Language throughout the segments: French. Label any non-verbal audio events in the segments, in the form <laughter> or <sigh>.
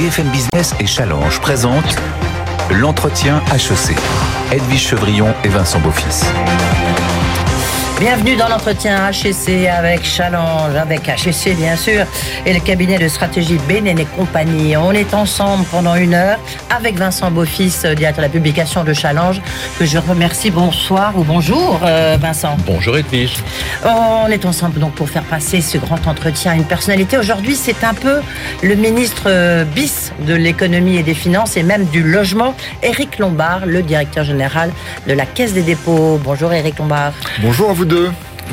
BFM Business et Challenge présentent l'entretien HEC. Edwige Chevrillon et Vincent Beaufils. Bienvenue dans l'entretien HEC avec Challenge, avec HEC bien sûr, et le cabinet de stratégie Bénin et compagnie. On est ensemble pendant une heure avec Vincent Beaufils, directeur de la publication de Challenge, que je remercie. Bonsoir ou bonjour euh, Vincent. Bonjour Edwige. On est ensemble donc pour faire passer ce grand entretien à une personnalité. Aujourd'hui, c'est un peu le ministre euh, bis de l'économie et des finances et même du logement, Éric Lombard, le directeur général de la Caisse des dépôts. Bonjour Éric Lombard. Bonjour à vous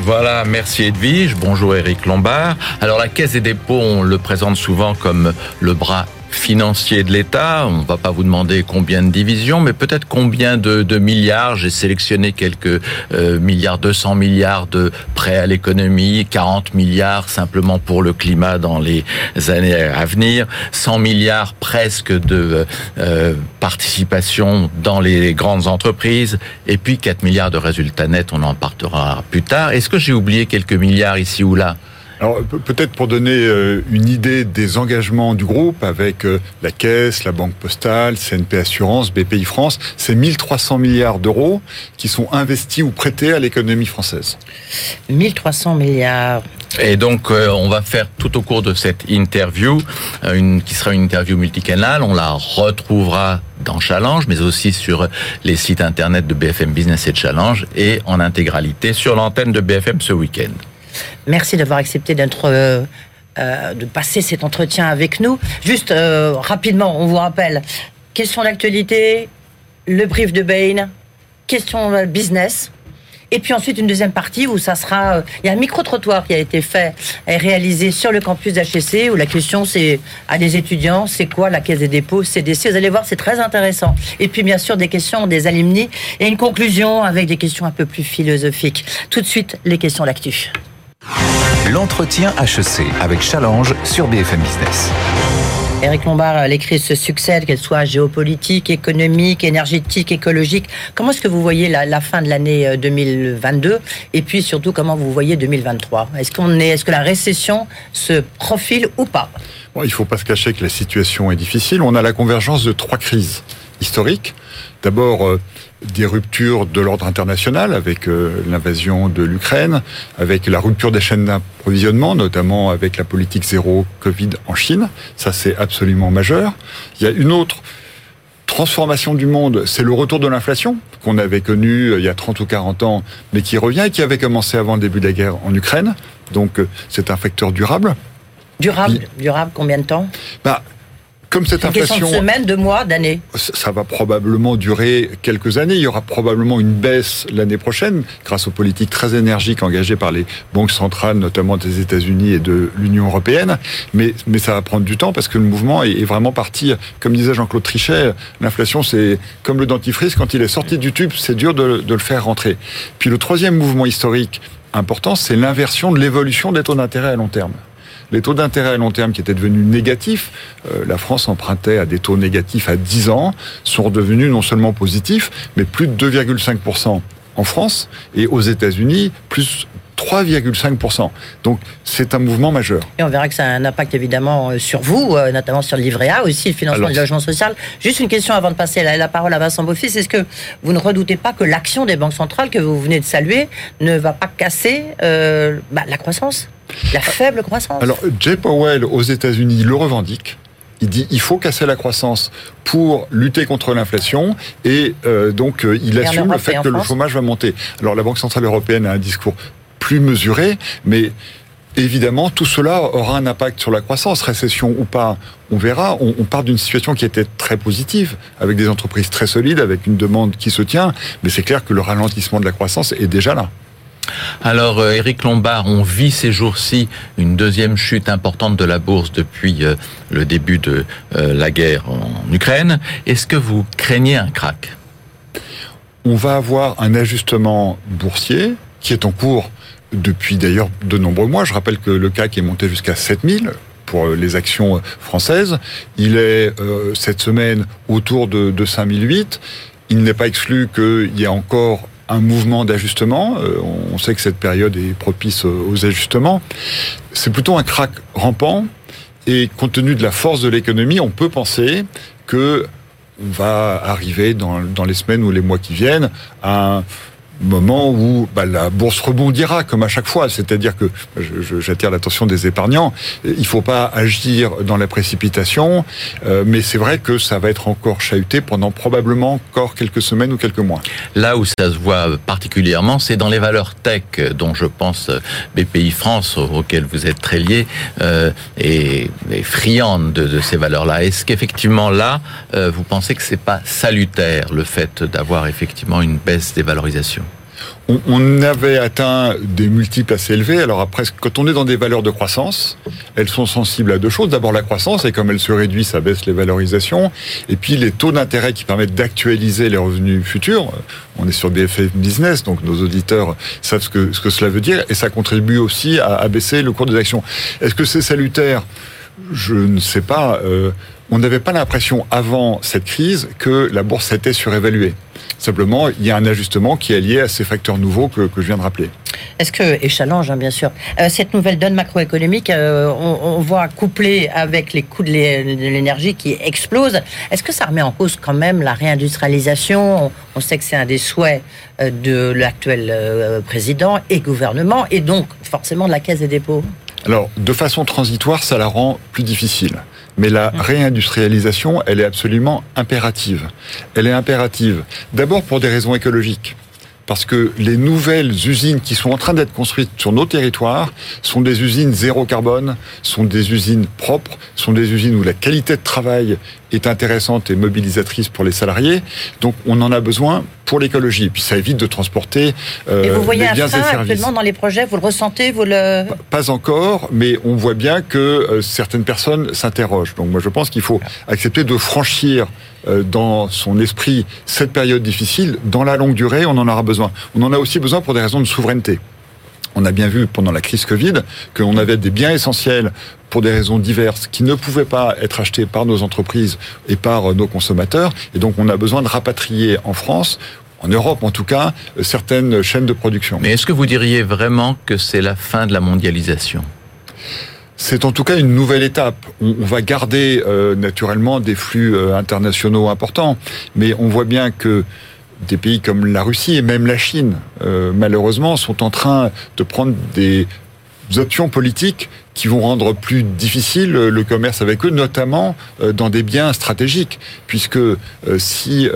voilà, merci Edwige. Bonjour Eric Lombard. Alors la Caisse des dépôts, on le présente souvent comme le bras financier de l'État. On va pas vous demander combien de divisions, mais peut-être combien de, milliards. J'ai sélectionné quelques euh, milliards, 200 milliards de prêts à l'économie, 40 milliards simplement pour le climat dans les années à venir, 100 milliards presque de euh, participation dans les grandes entreprises, et puis 4 milliards de résultats nets. On en partira plus tard. Est-ce que j'ai oublié quelques milliards ici ou là? Alors peut-être pour donner euh, une idée des engagements du groupe avec euh, la Caisse, la Banque Postale, CNP Assurance, BPI France, c'est 1300 milliards d'euros qui sont investis ou prêtés à l'économie française. 1300 milliards. Et donc euh, on va faire tout au cours de cette interview, une, qui sera une interview multicanale, on la retrouvera dans Challenge, mais aussi sur les sites internet de BFM Business et Challenge, et en intégralité sur l'antenne de BFM ce week-end. Merci d'avoir accepté euh, euh, de passer cet entretien avec nous. Juste euh, rapidement, on vous rappelle, question d'actualité, le brief de Bain, question business. Et puis ensuite une deuxième partie où ça sera, il y a un micro-trottoir qui a été fait et réalisé sur le campus d'HEC où la question c'est à des étudiants, c'est quoi la caisse des dépôts, CDC. Vous allez voir, c'est très intéressant. Et puis bien sûr des questions des alumni et une conclusion avec des questions un peu plus philosophiques. Tout de suite, les questions d'actu. L'entretien HEC avec Challenge sur BFM Business. Éric Lombard, les crises se succèdent, qu'elles soient géopolitiques, économiques, énergétiques, écologiques. Comment est-ce que vous voyez la, fin de l'année 2022 euh, et puis surtout comment vous voyez 2023 Est-ce qu'on est, est-ce que la récession se profile ou pas? Bon, Il ne faut pas se cacher que la situation est difficile. On a la convergence de trois crises historiques. D'abord, euh, des ruptures de l'ordre international avec euh, l'invasion de l'Ukraine, avec la rupture des chaînes d'approvisionnement, notamment avec la politique zéro Covid en Chine. Ça, c'est absolument majeur. Il y a une autre transformation du monde, c'est le retour de l'inflation qu'on avait connu euh, il y a 30 ou 40 ans, mais qui revient et qui avait commencé avant le début de la guerre en Ukraine. Donc, c'est un facteur durable. Durable, durable, combien de temps? Bah, comme cette inflation. Question de semaines, de mois, d'années. Ça va probablement durer quelques années. Il y aura probablement une baisse l'année prochaine, grâce aux politiques très énergiques engagées par les banques centrales, notamment des États-Unis et de l'Union européenne. Mais, mais ça va prendre du temps parce que le mouvement est, vraiment parti. Comme disait Jean-Claude Trichet, l'inflation, c'est comme le dentifrice, quand il est sorti du tube, c'est dur de, de le faire rentrer. Puis le troisième mouvement historique important, c'est l'inversion de l'évolution des taux d'intérêt à long terme les taux d'intérêt à long terme qui étaient devenus négatifs, euh, la France empruntait à des taux négatifs à 10 ans, sont redevenus non seulement positifs, mais plus de 2,5% en France et aux États-Unis, plus 3,5%. Donc c'est un mouvement majeur. Et on verra que ça a un impact évidemment euh, sur vous, euh, notamment sur le livret A aussi, le financement du logement social. Juste une question avant de passer la, parole à Vincent Beaufils. Est-ce que vous ne redoutez pas que l'action des banques centrales que vous venez de saluer ne va pas casser bah, la croissance? La faible croissance. Alors, Jay Powell aux États-Unis le revendique. Il dit il faut casser la croissance pour lutter contre l'inflation et euh, donc euh, il assume le fait que le chômage va monter. Alors la Banque centrale européenne a un discours plus mesuré, mais évidemment tout cela aura un impact sur la croissance, récession ou pas, on verra. On, on part d'une situation qui était très positive, avec des entreprises très solides, avec une demande qui se tient, mais c'est clair que le ralentissement de la croissance est déjà là. Alors, euh, Éric Lombard, on vit ces jours-ci une deuxième chute importante de la bourse depuis euh, le début de euh, la guerre en Ukraine. Est-ce que vous craignez un crack? On va avoir un ajustement boursier qui est en cours depuis d'ailleurs de nombreux mois. Je rappelle que le CAC est monté jusqu'à 7000 pour les actions françaises. Il est cette semaine autour de, de 5008. Il n'est pas exclu qu'il y ait encore un mouvement d'ajustement. Euh, on sait que cette période est propice aux ajustements. C'est plutôt un crack rampant. Et compte tenu de la force de l'économie, on peut penser que on va arriver dans, dans les semaines ou les mois qui viennent à un moment où bah, la bourse rebondira comme à chaque fois. C'est-à-dire que j'attire l'attention des épargnants. Il faut pas agir dans la précipitation, euh, mais c'est vrai que ça va être encore chahuté pendant probablement encore quelques semaines ou quelques mois. Là où ça se voit particulièrement, c'est dans les valeurs tech, dont je pense BPI France, auxquelles vous êtes très lié, euh, et, et friande de, de ces valeurs-là. Est-ce qu'effectivement là, euh, vous pensez que c'est pas salutaire le fait d'avoir effectivement une baisse des valorisations? On, avait atteint des multiples assez élevés. Alors après, quand on est dans des valeurs de croissance, elles sont sensibles à deux choses. D'abord la croissance, et comme elle se réduit, ça baisse les valorisations. Et puis les taux d'intérêt qui permettent d'actualiser les revenus futurs. On est sur BFM Business, donc nos auditeurs savent ce que, ce que cela veut dire. Et ça contribue aussi à, à baisser le cours des actions. Est-ce que c'est salutaire? Je ne sais pas. Euh, on n'avait pas l'impression avant cette crise que la bourse était surévaluée. Simplement, il y a un ajustement qui est lié à ces facteurs nouveaux que, je viens de rappeler. Est-ce que, et challenge hein, bien sûr, euh, cette nouvelle donne macroéconomique, euh, on, voit couplée avec les coûts de l'énergie qui explosent, est-ce que ça remet en cause quand même la réindustrialisation? On, sait que c'est un des souhaits euh, de l'actuel président et gouvernement, et donc forcément de la Caisse des dépôts alors, de façon transitoire, ça la rend plus difficile. Mais la réindustrialisation, elle est absolument impérative. Elle est impérative d'abord pour des raisons écologiques parce que les nouvelles usines qui sont en train d'être construites sur nos territoires sont des usines zéro carbone, sont des usines propres, sont des usines où la qualité de travail est intéressante et mobilisatrice pour les salariés. Donc on en a besoin pour l'écologie. Puis ça évite de transporter euh, et vous voyez un frein actuellement dans les projets, vous le ressentez, vous le pas encore, mais on voit bien que euh, certaines personnes s'interrogent. Donc moi je pense qu'il faut accepter de franchir euh, dans son esprit cette période difficile. Dans la longue durée, on en aura besoin. On en a aussi besoin pour des raisons de souveraineté. On a bien vu pendant la crise Covid qu'on avait des biens essentiels pour des raisons diverses qui ne pouvaient pas être achetés par nos entreprises et par nos consommateurs. Et donc on a besoin de rapatrier en France en Europe en tout cas, certaines chaînes de production. Mais est-ce que vous diriez vraiment que c'est la fin de la mondialisation? C'est en tout cas une nouvelle étape. On, va garder euh, naturellement des flux euh, internationaux importants, mais on voit bien que des pays comme la Russie et même la Chine, euh, malheureusement, sont en train de prendre des options politiques qui vont rendre plus difficile le commerce avec eux, notamment dans des biens stratégiques, puisque si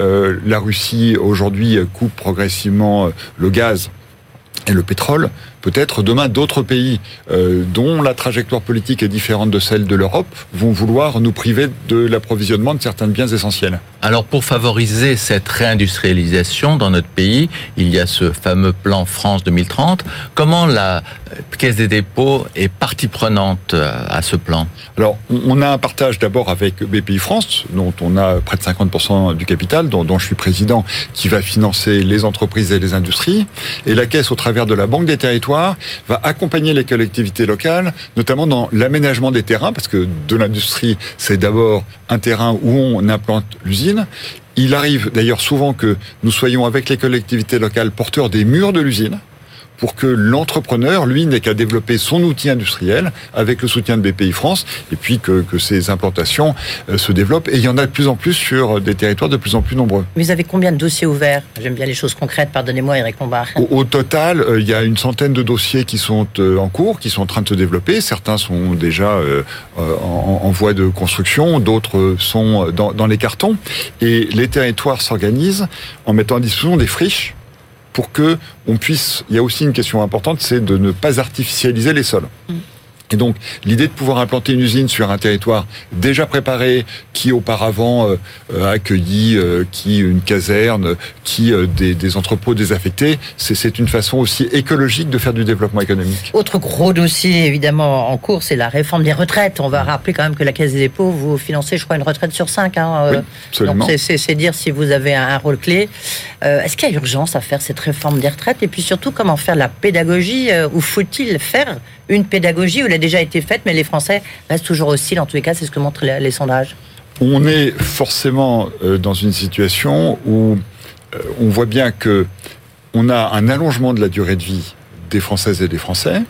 la Russie aujourd'hui coupe progressivement le gaz et le pétrole, peut-être demain d'autres pays euh, dont la trajectoire politique est différente de celle de l'Europe vont vouloir nous priver de l'approvisionnement de certains biens essentiels. Alors pour favoriser cette réindustrialisation dans notre pays, il y a ce fameux plan France 2030. Comment la Caisse des dépôts est partie prenante euh, à ce plan? Alors on a un partage d'abord avec BPI France, dont on a près de 50% du capital, dont, dont je suis président, qui va financer les entreprises et les industries. Et la Caisse, au travers de la Banque des territoires, va accompagner les collectivités locales, notamment dans l'aménagement des terrains, parce que de l'industrie, c'est d'abord un terrain où on implante l'usine. Il arrive d'ailleurs souvent que nous soyons avec les collectivités locales porteurs des murs de l'usine pour que l'entrepreneur, lui, n'ait qu'à développer son outil industriel avec le soutien de BPI France, et puis que, que ces implantations euh, se développent. Et il y en a de plus en plus sur des territoires de plus en plus nombreux. Vous avez combien de dossiers ouverts? J'aime bien les choses concrètes, pardonnez-moi Eric Lombard. Au, total, euh, il y a une centaine de dossiers qui sont euh, en cours, qui sont en train de se développer. Certains sont déjà en, en, voie de construction, d'autres sont dans, dans les cartons. Et les territoires s'organisent en mettant à disposition des friches pour que on puisse. Il y a aussi une question importante, c'est de ne pas artificialiser les sols. Mm. Et donc, l'idée de pouvoir implanter une usine sur un territoire déjà préparé, qui auparavant euh, a accueilli euh, qui une caserne, qui euh, des, des, entrepôts désaffectés, c'est une façon aussi écologique de faire du développement économique. Autre gros dossier, évidemment, en cours, c'est la réforme des retraites. On va rappeler quand même que la Caisse des dépôts, vous financez, je crois, une retraite sur cinq. Hein, oui, absolument. Donc, c'est dire si vous avez un, rôle clé. Est-ce qu'il y a urgence à faire cette réforme des retraites? Et puis surtout, comment faire la pédagogie Ou faut-il faire une pédagogie elle a déjà été faite, mais les Français restent toujours hostiles. En tous les cas, c'est ce que montrent les, sondages. On est forcément euh, dans une situation où euh, on voit bien que on a un allongement de la durée de vie des Françaises et des Français,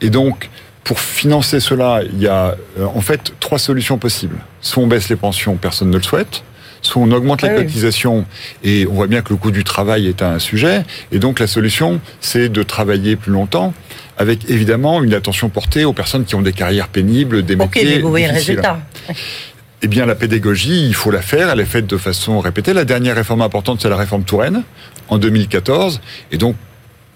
et donc Pour financer cela, il y a euh, en fait trois solutions possibles. Soit on baisse les pensions, personne ne le souhaite. Soit on augmente les Ah oui. cotisations et on voit bien que le coût du travail est un sujet. Et donc la solution, c'est de travailler plus longtemps avec évidemment une attention portée aux personnes qui ont des carrières pénibles, des Ok, métiers mais vous voyez le difficiles. résultat. Eh bien, la pédagogie, il faut la faire. Elle est faite de façon répétée. La dernière réforme importante, c'est la réforme Touraine, en 2014. Et donc,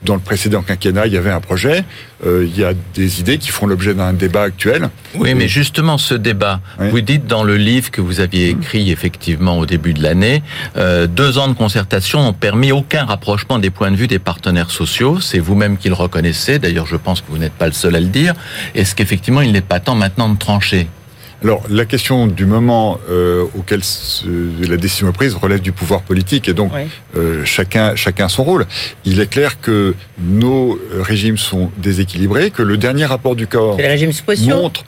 dans le précédent quinquennat, il y avait un projet. Euh, il y a des idées qui font l'objet d'un débat actuel. Oui, mais justement, ce débat, Oui. vous dites dans le livre que vous aviez écrit effectivement au début de l'année, euh, deux ans de concertation n'ont permis aucun rapprochement des points de vue des partenaires sociaux. C'est vous-même qui le reconnaissez. D'ailleurs, je pense que vous n'êtes pas le seul à le dire. Est-ce qu'effectivement, il n'est pas temps maintenant de trancher Alors, la question du moment euh, auquel ce- la décision est prise relève du pouvoir politique et donc Oui. euh, chacun, chacun son rôle. Il est clair que nos régimes sont déséquilibrés, que le dernier rapport du corps les régimes montre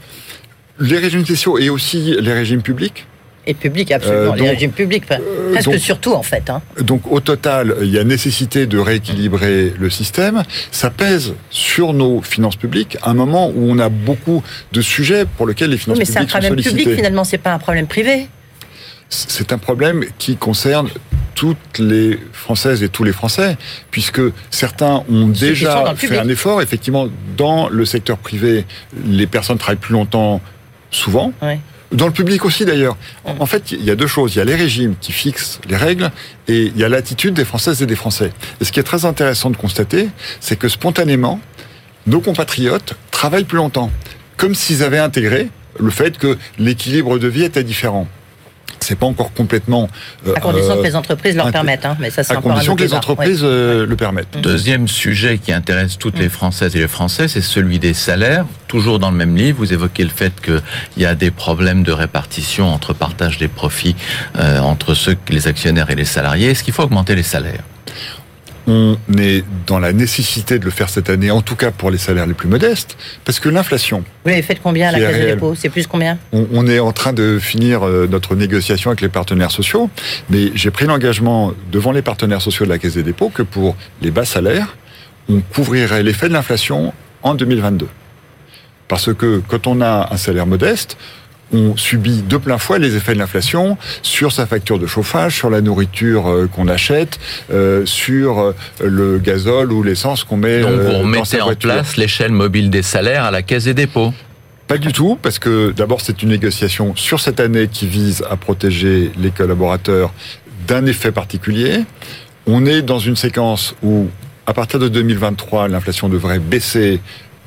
les régimes spéciaux et aussi les régimes publics. Et publics, absolument. Euh, les donc, régimes publics, euh, presque donc- surtout en fait. Hein. Donc au total, il y a nécessité de rééquilibrer le système. Ça pèse sur nos finances publiques à un moment où on a beaucoup de sujets pour lesquels les Oui, finances mais c'est un publiques sont problème public finalement, c'est pas un problème privé. C'est un problème qui concerne toutes les Françaises et tous les Français, puisque certains ont sont déjà fait public. un effort. Effectivement, dans le secteur privé, les personnes travaillent plus longtemps, souvent. Ouais. Dans le public aussi d'ailleurs. En fait, il y a deux choses. Il y a les régimes qui fixent les règles et il y a l'attitude des Françaises et des Français. Et ce qui est très intéressant de constater, c'est que spontanément, nos compatriotes travaillent plus longtemps. Comme s'ils avaient intégré le fait que l'équilibre de vie était différent. C'est pas encore complètement. euh, À condition euh, que les entreprises leur permettent. Hein. Mais ça, c'est à un condition que les débat. entreprises euh, le permettent. Deuxième sujet qui intéresse toutes les Françaises et les Français, c'est celui des salaires. Toujours dans le même livre, vous évoquez le fait qu'il y a des problèmes de répartition entre partage des profits euh, entre ceux, les actionnaires et les salariés. Est-ce qu'il faut augmenter les salaires? On est dans la nécessité de le faire cette année, en tout cas pour les salaires les plus modestes, parce que l'inflation, Vous l'avez fait de combien à la Caisse des dépôts? C'est plus combien? On, on est en train de finir euh, notre négociation avec les partenaires sociaux, mais j'ai pris l'engagement devant les partenaires sociaux de la Caisse des dépôts que pour les bas salaires, on couvrirait l'effet de l'inflation en 2022. Parce que quand on a un salaire modeste, on subit de plein fouet les effets de l'inflation sur sa facture de chauffage, sur la nourriture euh, qu'on achète, euh, sur euh, le gazole ou l'essence qu'on met Donc vous dans remettez sa en place l'échelle mobile des salaires à la Caisse des dépôts. Pas du tout, parce que d'abord c'est une négociation sur cette année qui vise à protéger les collaborateurs d'un effet particulier. On est dans une séquence où, à partir de 2023, l'inflation devrait baisser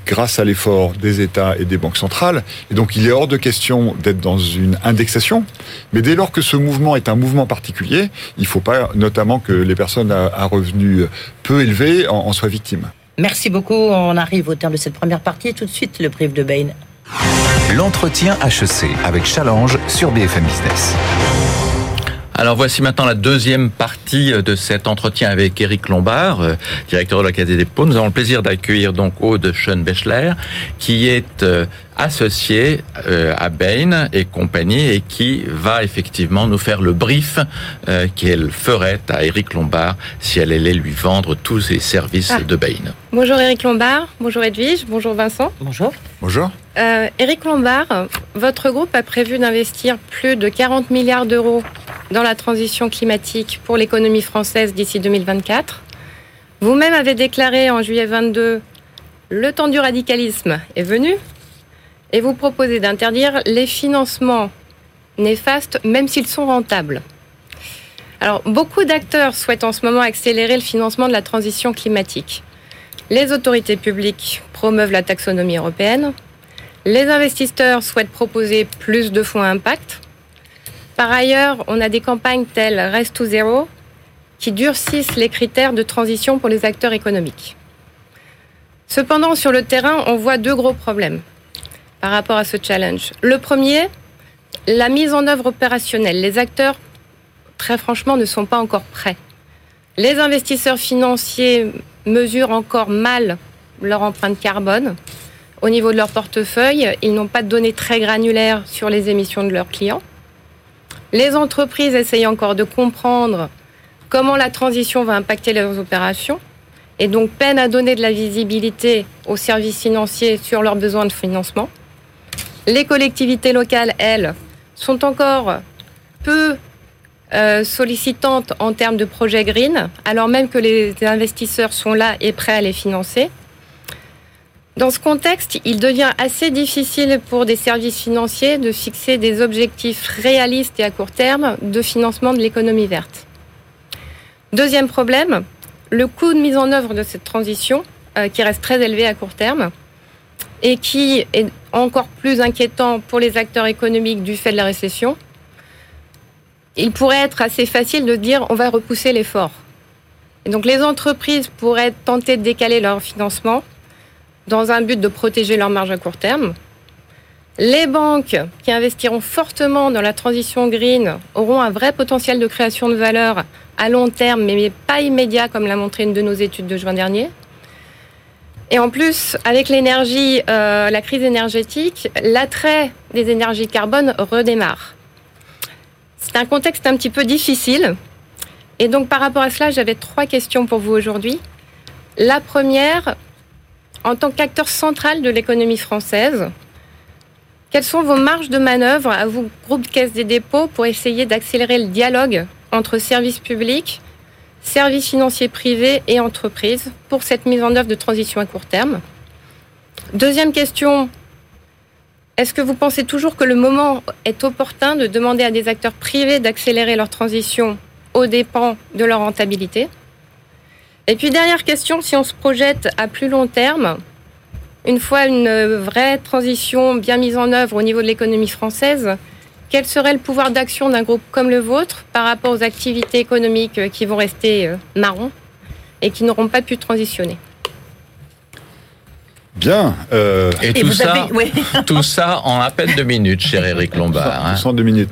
grâce à l'effort des États et des banques centrales. Et donc il est hors de question d'être dans une indexation. Mais dès lors que ce mouvement est un mouvement particulier, il ne faut pas notamment que les personnes à, revenus peu élevés en, en soient victimes. Merci beaucoup. On arrive au terme de cette première partie. Tout de suite, le brief de Bain. L'entretien HEC avec Challenge sur BFM Business. Alors voici maintenant la deuxième partie de cet entretien avec Éric Lombard, euh, directeur de la Caisse des dépôts. Nous avons le plaisir d'accueillir donc Aude Schoenbechler, qui est euh, associée euh, à Bain et compagnie et qui va effectivement nous faire le brief euh, qu'elle ferait à Éric Lombard si elle allait lui vendre tous ses services Ah. de Bain. Bonjour Eric Lombard, bonjour Edwige, bonjour Vincent. Bonjour. Bonjour. Euh, Eric Lombard, votre groupe a prévu d'investir plus de 40 milliards d'euros dans la transition climatique pour l'économie française d'ici 2024. Vous-même avez déclaré en juillet 22 le temps du radicalisme est venu et vous proposez d'interdire les financements néfastes même s'ils sont rentables. Alors, beaucoup d'acteurs souhaitent en ce moment accélérer le financement de la transition climatique. Les autorités publiques promeuvent la taxonomie européenne. Les investisseurs souhaitent proposer plus de fonds à impact. Par ailleurs, on a des campagnes telles Rest to Zero qui durcissent les critères de transition pour les acteurs économiques. Cependant, sur le terrain, on voit deux gros problèmes par rapport à ce challenge. Le premier, la mise en œuvre opérationnelle. Les acteurs, très franchement, ne sont pas encore prêts. Les investisseurs financiers mesurent encore mal leur empreinte carbone. Au niveau de leur portefeuille, ils n'ont pas de données très granulaires sur les émissions de leurs clients. Les entreprises essayent encore de comprendre comment la transition va impacter leurs opérations. et donc peine à donner de la visibilité aux services financiers sur leurs besoins de financement. Les collectivités locales, elles, sont encore peu euh, sollicitantes en termes de projets green, alors même que les investisseurs sont là et prêts à les financer. Dans ce contexte, il devient assez difficile pour des services financiers de fixer des objectifs réalistes et à court terme de financement de l'économie verte. Deuxième problème, le coût de mise en œuvre de cette transition, euh, qui reste très élevé à court terme, et qui est encore plus inquiétant pour les acteurs économiques du fait de la récession, il pourrait être assez facile de dire on va repousser l'effort. Et donc les entreprises pourraient tenter de décaler leur financement dans un but de protéger leur marge à court terme. Les banques qui investiront fortement dans la transition green auront un vrai potentiel de création de valeur à long terme, mais pas immédiat, comme l'a montré une de nos études de juin dernier. Et en plus, avec l'énergie, euh, la crise énergétique, l'attrait des énergies carbone redémarre. C'est un contexte un petit peu difficile. Et donc, par rapport à cela, j'avais trois questions pour vous aujourd'hui. La première, en tant qu'acteur central de l'économie française, quelles sont vos marges de manœuvre à vous, groupe Caisse des dépôts, pour essayer d'accélérer le dialogue entre services publics, services financiers privés et entreprises pour cette mise en œuvre de transition à court terme? Deuxième question, est-ce que vous pensez toujours que le moment est opportun de demander à des acteurs privés d'accélérer leur transition aux dépens de leur rentabilité? Et puis dernière question, si on se projette à plus long terme, une fois une vraie transition bien mise en œuvre au niveau de l'économie française, quel serait le pouvoir d'action d'un groupe comme le vôtre par rapport aux activités économiques qui vont rester euh, marrons et qui n'auront pas pu transitionner? Bien. Euh... Et, tout, ça, <laughs> <laughs> tout ça en à peine deux minutes, cher Eric Lombard. Hein. En deux minutes.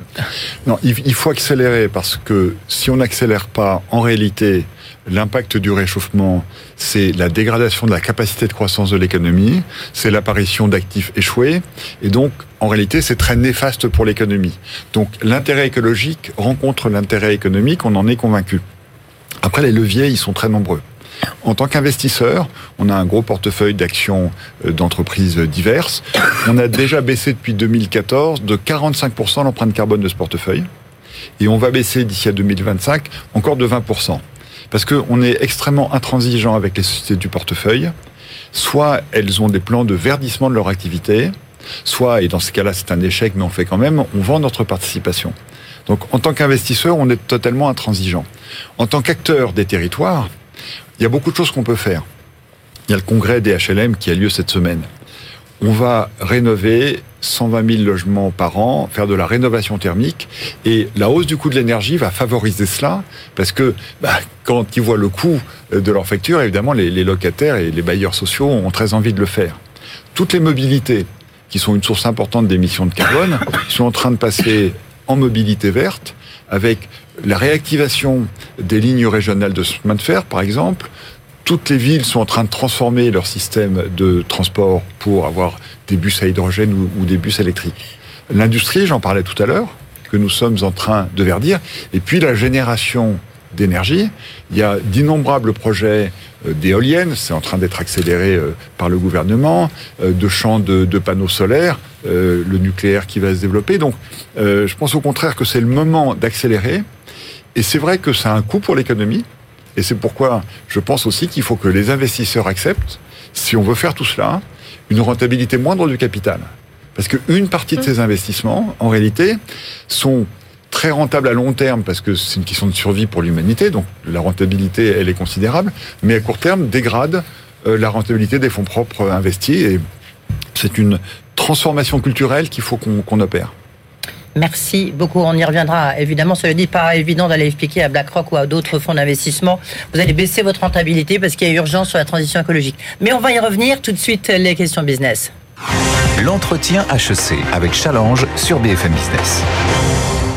Non, il faut accélérer parce que si on n'accélère pas, en réalité, l'impact du réchauffement, c'est la dégradation de la capacité de croissance de l'économie, c'est l'apparition d'actifs échoués, et donc, en réalité, c'est très néfaste pour l'économie. Donc, l'intérêt écologique rencontre l'intérêt économique, on en est convaincu. Après, les leviers, ils sont très nombreux. En tant qu'investisseur, on a un gros portefeuille d'actions euh, d'entreprises diverses. On a déjà baissé depuis 2014 de 45% l'empreinte carbone de ce portefeuille. Et on va baisser d'ici à 2025 encore de 20% parce qu'on est extrêmement intransigeant avec les sociétés du portefeuille. Soit elles ont des plans de verdissement de leur activité, soit, et dans ce cas-là c'est un échec, mais on fait quand même, on vend notre participation. Donc en tant qu'investisseur, on est totalement intransigeant. En tant qu'acteur des territoires, il y a beaucoup de choses qu'on peut faire. Il y a le congrès des HLM qui a lieu cette semaine. On va rénover 120 000 logements par an, faire de la rénovation thermique. Et la hausse du coût de l'énergie va favoriser cela, parce que bah, quand ils voient le coût de leur facture, évidemment, les, les locataires et les bailleurs sociaux ont très envie de le faire. Toutes les mobilités, qui sont une source importante d'émissions de carbone, <laughs> sont en train de passer en mobilité verte, avec la réactivation des lignes régionales de chemin de fer, par exemple, toutes les villes sont en train de transformer leur système de transport pour avoir des bus à hydrogène ou, des bus électriques. L'industrie, j'en parlais tout à l'heure, que nous sommes en train de verdir, et puis la génération d'énergie. Il y a d'innombrables projets euh, d'éoliennes, c'est en train d'être accéléré euh, par le gouvernement, euh, de champs de, panneaux solaires, le nucléaire qui va se développer. Donc, je pense au contraire que c'est le moment d'accélérer. Et c'est vrai que ça a un coût pour l'économie. Et c'est pourquoi je pense aussi qu'il faut que les investisseurs acceptent, si on veut faire tout cela, une rentabilité moindre du capital. Parce qu'une partie de mmh. ces investissements, en réalité, sont très rentables à long terme parce que c'est une question de survie pour l'humanité, donc la rentabilité, elle est considérable, mais à court terme, dégrade euh, la rentabilité des fonds propres investis et c'est une transformation culturelle qu'il faut qu'on opère. Merci beaucoup. On y reviendra. Évidemment, ne dit pas évident d'aller expliquer à BlackRock ou à d'autres fonds d'investissement. Vous allez baisser votre rentabilité parce qu'il y a urgence sur la transition écologique. Mais on va y revenir tout de suite. Les questions business. L'entretien HEC avec Challenge sur BFM Business.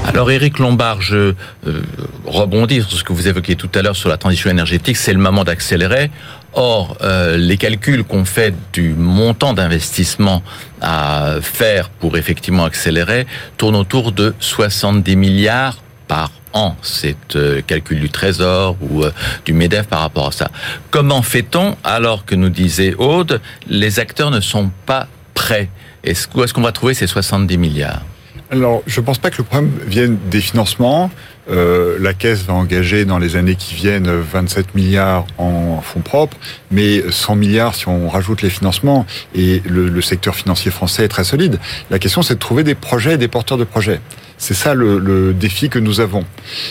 Alors Éric Lombard, je euh, rebondis sur ce que vous évoquiez tout à l'heure sur la transition énergétique, c'est le moment d'accélérer. Or, euh, les calculs qu'on fait du montant d'investissement à faire pour effectivement accélérer tournent autour de 70 milliards par an. C'est le calcul du Trésor ou du MEDEF par rapport à ça. Comment fait-on alors que nous disait Aude, les acteurs ne sont pas prêts? Est-ce, Où est-ce qu'on va trouver ces 70 milliards? Alors, je ne pense pas que le problème vienne des financements. Euh, la Caisse va engager dans les années qui viennent 27 milliards en fonds propres, mais 100 milliards si on rajoute les financements. Et le, secteur financier français est très solide. La question, c'est de trouver des projets et des porteurs de projets. C'est ça le, défi que nous avons.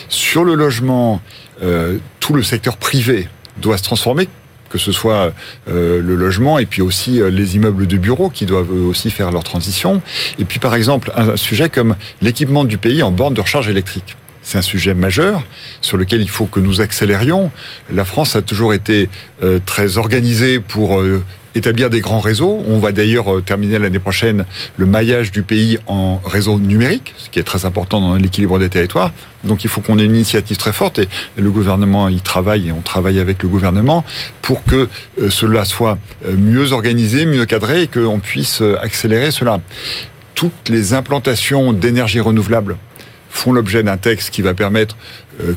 Sur le logement, euh, tout le secteur privé doit se transformer que ce soit euh, le logement et puis aussi les immeubles de bureaux qui doivent aussi faire leur transition. Et puis par exemple un sujet comme l'équipement du pays en borne de recharge électrique. C'est un sujet majeur sur lequel il faut que nous accélérions. La France a toujours été euh, très organisée pour euh, établir des grands réseaux. On va d'ailleurs euh, terminer l'année prochaine le maillage du pays en réseau numérique, ce qui est très important dans l'équilibre des territoires. Donc il faut qu'on ait une initiative très forte et le gouvernement y travaille et on travaille avec le gouvernement pour que cela soit mieux organisé, mieux cadré et qu'on puisse accélérer cela. Toutes les implantations d'énergie renouvelable font l'objet d'un texte qui va permettre euh,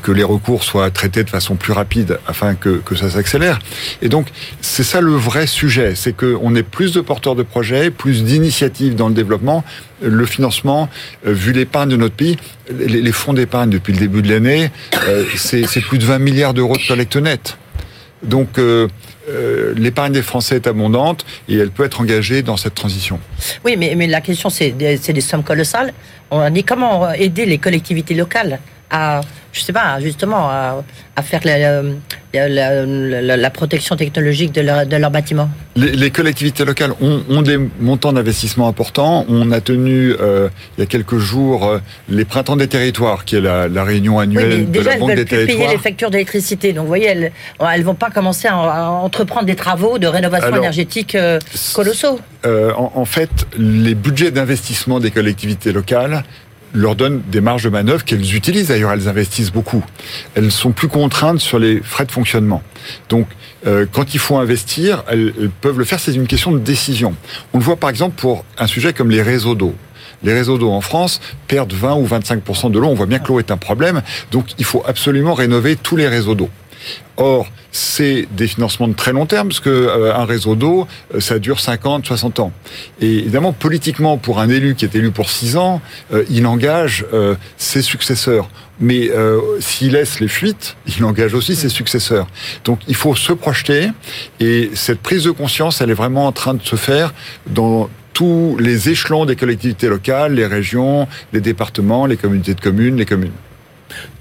que les recours soient traités de façon plus rapide afin que, que ça s'accélère. Et donc, c'est ça le vrai sujet, c'est qu'on ait plus de porteurs de projets, plus d'initiatives dans le développement. Le financement, euh, vu l'épargne de notre pays, les, fonds d'épargne depuis le début de l'année, euh, c'est plus de 20 milliards d'euros de collecte nette. Donc, euh, l'épargne des Français est abondante et elle peut être engagée dans cette transition. Oui, mais, mais la question, c'est des, des sommes colossales. On dit comment aider les collectivités locales à, je sais pas, justement, à, faire la, la, protection technologique de leur, de leur bâtiment les, collectivités locales ont, des montants d'investissement importants. On a tenu, euh, il y a quelques jours, euh, les printemps des territoires, qui est la, réunion annuelle de la Banque des territoires. payer les factures d'électricité. Donc, vous voyez, elles ne vont pas commencer à, entreprendre des travaux de rénovation énergétique euh, colossaux. En, en fait, les budgets d'investissement des collectivités locales leur donne des marges de manœuvre qu'elles utilisent. D'ailleurs, elles investissent beaucoup. Elles sont plus contraintes sur les frais de fonctionnement. Donc, euh, quand il faut investir, elles, peuvent le faire. C'est une question de décision. On le voit par exemple pour un sujet comme les réseaux d'eau. Les réseaux d'eau en France perdent 20 ou 25% de l'eau. On voit bien que l'eau est un problème. Donc, il faut absolument rénover tous les réseaux d'eau. Or, c'est des financements de très long terme, parce que euh, un réseau d'eau, euh, ça dure 50, 60 ans. Et évidemment, politiquement, pour un élu qui est élu pour 6 ans, euh, il engage ses successeurs. Mais s'il laisse les fuites, <laughs> il engage aussi ses successeurs. Donc il faut se projeter, et cette prise de conscience, elle est vraiment en train de se faire dans tous les échelons des collectivités locales, les régions, les départements, les communautés de communes, les communes.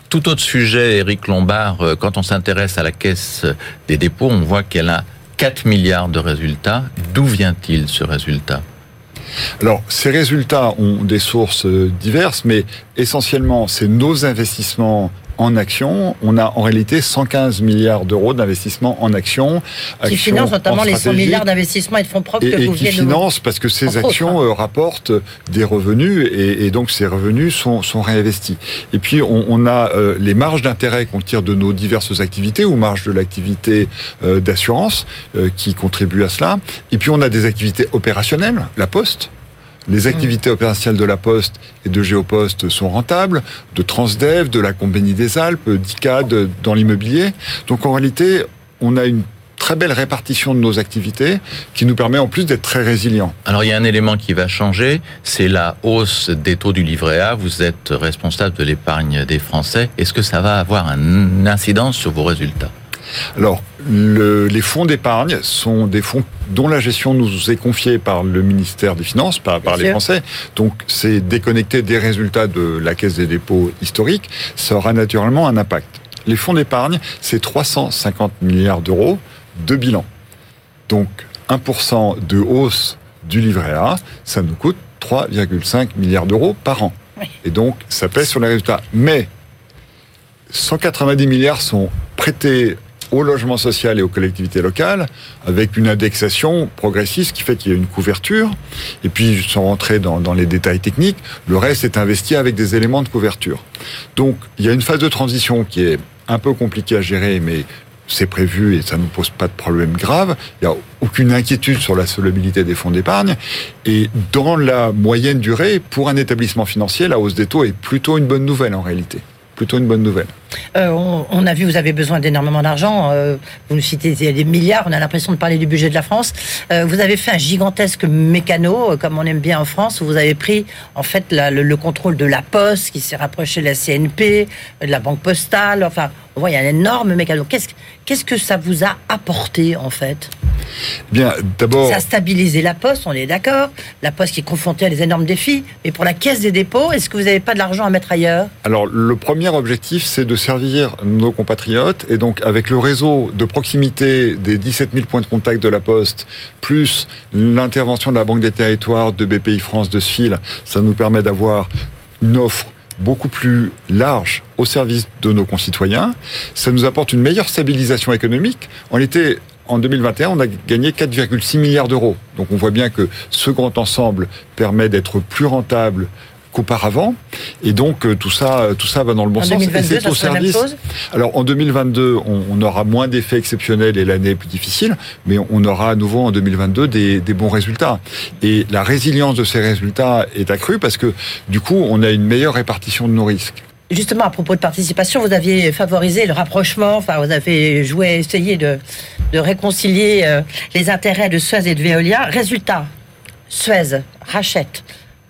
Tout autre sujet, Éric Lombard, euh, quand on s'intéresse à la caisse des dépôts, on voit qu'elle a 4 milliards de résultats. D'où vient-il ce résultat? Alors, ces résultats ont des sources euh, diverses, mais essentiellement, c'est nos investissements en actions. On a en réalité 115 milliards d'euros d'investissement en actions. Qui financent notamment les 100 milliards d'investissements et de fonds propres et, que vous qui financent parce que ces actions hein. euh, rapportent des revenus et, donc ces revenus sont, sont réinvestis. Et puis on, a euh, les marges d'intérêt qu'on tire de nos diverses activités ou marges de l'activité euh, d'assurance qui contribuent à cela. Et puis on a des activités opérationnelles, la poste les activités opérationnelles de la Poste et de Géopost sont rentables, de Transdev, de la Compagnie des Alpes, d'ICAD dans l'immobilier. Donc en réalité, on a une très belle répartition de nos activités qui nous permet en plus d'être très résilients. Alors il y a un élément qui va changer, c'est la hausse des taux du livret A. Vous êtes responsable de l'épargne des Français. Est-ce que ça va avoir une incidence sur vos résultats? Alors, les fonds d'épargne sont des fonds dont la gestion nous est confiée par le ministère des Finances, par, les Français. Donc, c'est déconnecté des résultats de la Caisse des dépôts historiques. Ça aura naturellement un impact. Les fonds d'épargne, c'est 350 milliards d'euros de bilan. Donc, 1% de hausse du livret A, ça nous coûte 3,5 milliards d'euros par an. Et donc, ça pèse sur les résultats. Mais 190 milliards sont prêtés au logement social et aux collectivités locales, avec une indexation progressiste qui fait qu'il y a une couverture. Et puis, sans rentrer dans, dans, les détails techniques, le reste est investi avec des éléments de couverture. Donc, il y a une phase de transition qui est un peu compliquée à gérer, mais c'est prévu et ça ne pose pas de problème grave. Il n'y a aucune inquiétude sur la solvabilité des fonds d'épargne. Et dans la moyenne durée, pour un établissement financier, la hausse des taux est plutôt une bonne nouvelle en réalité. Plutôt une bonne nouvelle. Euh, on, a vu, vous avez besoin d'énormément d'argent. Euh, vous nous citez des milliards. On a l'impression de parler du budget de la France. Euh, vous avez fait un gigantesque mécano, comme on aime bien en France, où vous avez pris en fait le, contrôle de la Poste, qui s'est rapproché de la CNP, de la Banque Postale. Enfin, on voit, il y a un énorme mécano. Qu'est-ce qu'est-ce que ça vous a apporté en fait? Bien, d'abord. Ça a stabilisé la Poste, on est d'accord. La Poste qui est confrontée à des énormes défis. Mais pour la Caisse des dépôts, est-ce que vous n'avez pas de l'argent à mettre ailleurs? Alors, le premier objectif, c'est de servir nos compatriotes. Et donc, avec le réseau de proximité des 17 000 points de contact de la Poste, plus l'intervention de la Banque des Territoires, de BPI France, de SFIL, ça nous permet d'avoir une offre beaucoup plus large au service de nos concitoyens. Ça nous apporte une meilleure stabilisation économique. On était en 2021, on a gagné 4,6 milliards d'euros. Donc on voit bien que ce grand ensemble permet d'être plus rentable qu'auparavant. Et donc euh, tout ça, euh, tout ça va dans le bon sens. 2022, et c'est au service. Alors en 2022, on, aura moins d'effets exceptionnels et l'année est plus difficile, mais on aura à nouveau en 2022 des, des bons résultats. Et la résilience de ces résultats est accrue parce que du coup, on a une meilleure répartition de nos risques. Justement, à propos de participation, vous aviez favorisé le rapprochement, enfin, vous avez joué, essayé de, de réconcilier euh, les intérêts de Suez et de Veolia. Résultat, Suez rachète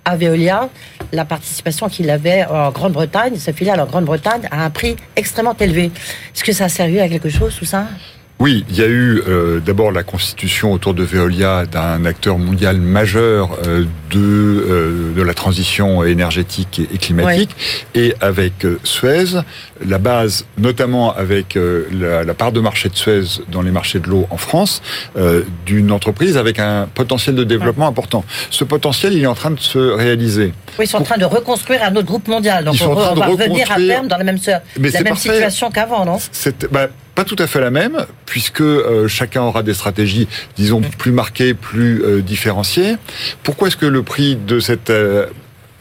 à Veolia la participation qu'il avait en Grande-Bretagne, sa filiale en Grande-Bretagne, à un prix extrêmement élevé. Est-ce que ça a servi à quelque chose, tout ça? Oui, il y a eu euh, d'abord la constitution autour de Veolia d'un acteur mondial majeur euh, de euh, de la transition énergétique et, climatique, et avec Suez, la base, notamment avec la, la, part de marché de Suez dans les marchés de l'eau en France, d'une entreprise avec un potentiel de développement important. Ce potentiel, il est en train de se réaliser. Oui, ils sont en train de reconstruire un autre groupe mondial. Donc on, va revenir à terme dans la même, la même situation qu'avant, non? Bah, pas tout à fait la même, puisque euh, chacun aura des stratégies, disons, plus marquées, plus euh, différenciées. Pourquoi est-ce que le prix de cette euh,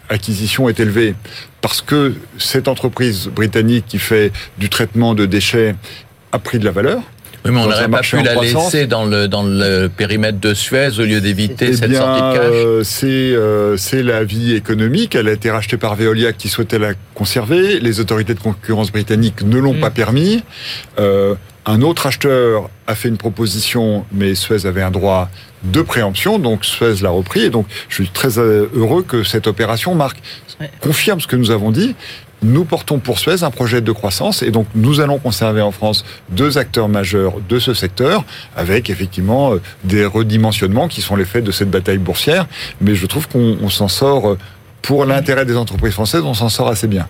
acquisition est élevé? Parce que cette entreprise britannique qui fait du traitement de déchets a pris de la valeur. Oui, mais on n'aurait pas pu la laisser dans le, dans le périmètre de Suez au lieu d'éviter eh cette sortie de cash C'est euh, c'est la vie économique. Elle a été rachetée par Veolia qui souhaitait la conserver. Les autorités de concurrence britanniques ne l'ont mm. pas permis. Euh, un autre acheteur a fait une proposition, mais Suez avait un droit de préemption, donc Suez l'a repris. Et donc, je suis très euh, heureux que cette opération marque confirme ce que nous avons dit nous portons pour Suez un projet de croissance et donc nous allons conserver en France deux acteurs majeurs de ce secteur avec effectivement euh, des redimensionnements qui sont les faits de cette bataille boursière. Mais je trouve qu'on s'en sort, euh, pour l'intérêt des entreprises françaises, on s'en sort assez bien.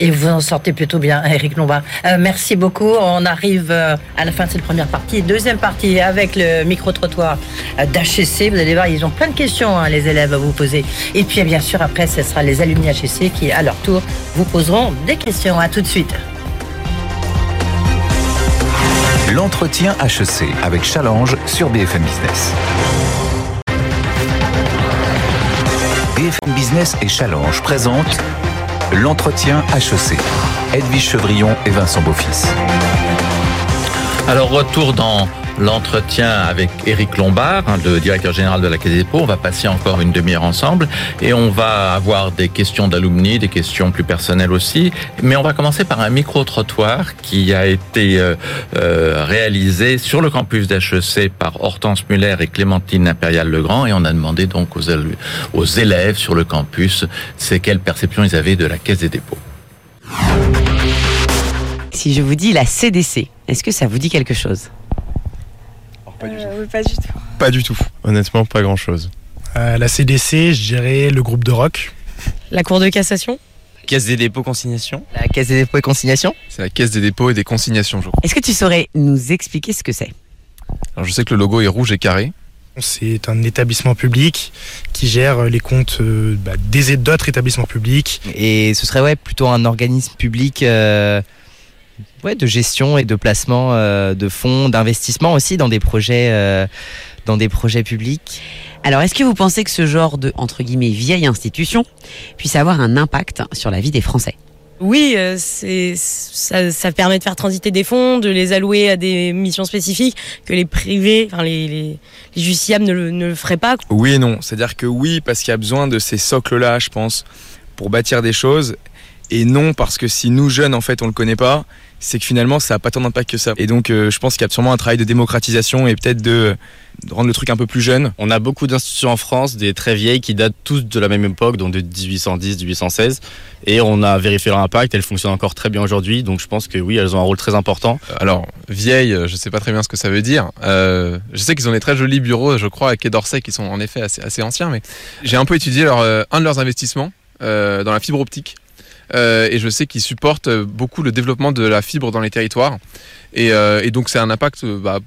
Et vous en sortez plutôt bien, Eric Lombard. Euh, merci beaucoup. On arrive euh, à la fin de cette première partie. Deuxième partie avec le micro-trottoir euh, d'HEC. Vous allez voir, ils ont plein de questions, hein, les élèves, à vous poser. Et puis, bien sûr, après, ce sera les alumni HEC qui, à leur tour, vous poseront des questions. À tout de suite. L'entretien HEC avec Challenge sur BFM Business. BFM Business et Challenge présentent L'entretien HEC. Edwige Chevrillon et Vincent Beaufils. Alors, retour dans l'entretien avec Éric Lombard, hein, le directeur général de la Caisse des dépôts. On va passer encore une demi-heure ensemble et on va avoir des questions d'alumni, des questions plus personnelles aussi. Mais on va commencer par un micro-trottoir qui a été euh, euh, réalisé sur le campus d'HEC par Hortense Muller et Clémentine Impérial-Legrand et on a demandé donc aux, aux élèves sur le campus c'est quelle perception ils avaient de la Caisse des dépôts. Si je vous dis la CDC, est-ce que ça vous dit quelque chose? Pas du euh, tout. pas du tout. Pas du tout. Honnêtement, pas grand-chose. Euh, la CDC, je dirais le groupe de rock. La Cour de cassation Caisse des dépôts consignation. La Caisse des dépôts et consignation C'est la Caisse des dépôts et des consignations, je crois. Est-ce que tu saurais nous expliquer ce que c'est? Alors, je sais que le logo est rouge et carré. C'est un établissement public qui gère les comptes euh, bah, des d'autres établissements publics. Et ce serait ouais, plutôt un organisme public ouais, de gestion et de placement euh, de fonds, d'investissement aussi dans des projets, euh, dans des projets publics. Alors, est-ce que vous pensez que ce genre de entre guillemets vieille institution puisse avoir un impact sur la vie des Français? Oui, euh, c'est ça, ça, permet de faire transiter des fonds, de les allouer à des missions spécifiques que les privés, enfin les, les, les justiciables ne le, ne le feraient pas. Oui et non. C'est-à-dire que oui, parce qu'il y a besoin de ces socles-là, je pense, pour bâtir des choses Et non parce que si nous jeunes en fait on le connaît pas, c'est que finalement ça a pas tant d'impact que ça. Et donc euh, je pense qu'il y a sûrement un travail de démocratisation et peut-être de, de, rendre le truc un peu plus jeune. On a beaucoup d'institutions en France, des très vieilles qui datent tous de la même époque, donc de 1810, 1816, et on a vérifié leur impact. Elles fonctionnent encore très bien aujourd'hui, donc je pense que oui, elles ont un rôle très important. Alors vieille, je sais pas très bien ce que ça veut dire. Euh, je sais qu'ils ont des très jolis bureaux, je crois, à Quai d'Orsay, qui sont en effet assez, assez anciens, mais j'ai un peu étudié leur, euh, un de leurs investissements euh, dans la fibre optique. Euh, et je sais qu'ils supportent beaucoup le développement de la fibre dans les territoires. Et, euh, et donc c'est un impact, bah,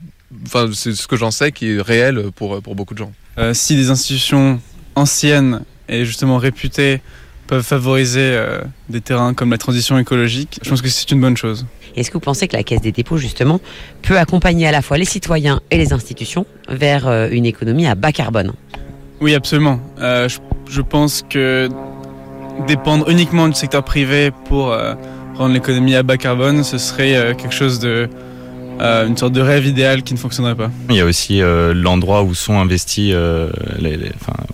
enfin c'est ce que j'en sais qui est réel pour, pour beaucoup de gens. Euh, si des institutions anciennes et justement réputées peuvent favoriser euh, des terrains comme la transition écologique, je pense que c'est une bonne chose. Est-ce que vous pensez que la Caisse des dépôts, justement, peut accompagner à la fois les citoyens et les institutions vers euh, une économie à bas carbone? Oui, absolument. Euh, je, je, pense que dépendre uniquement du secteur privé pour euh, rendre l'économie à bas carbone, ce serait euh, quelque chose de euh, une sorte de rêve idéal qui ne fonctionnerait pas. Il y a aussi l'endroit où sont investis,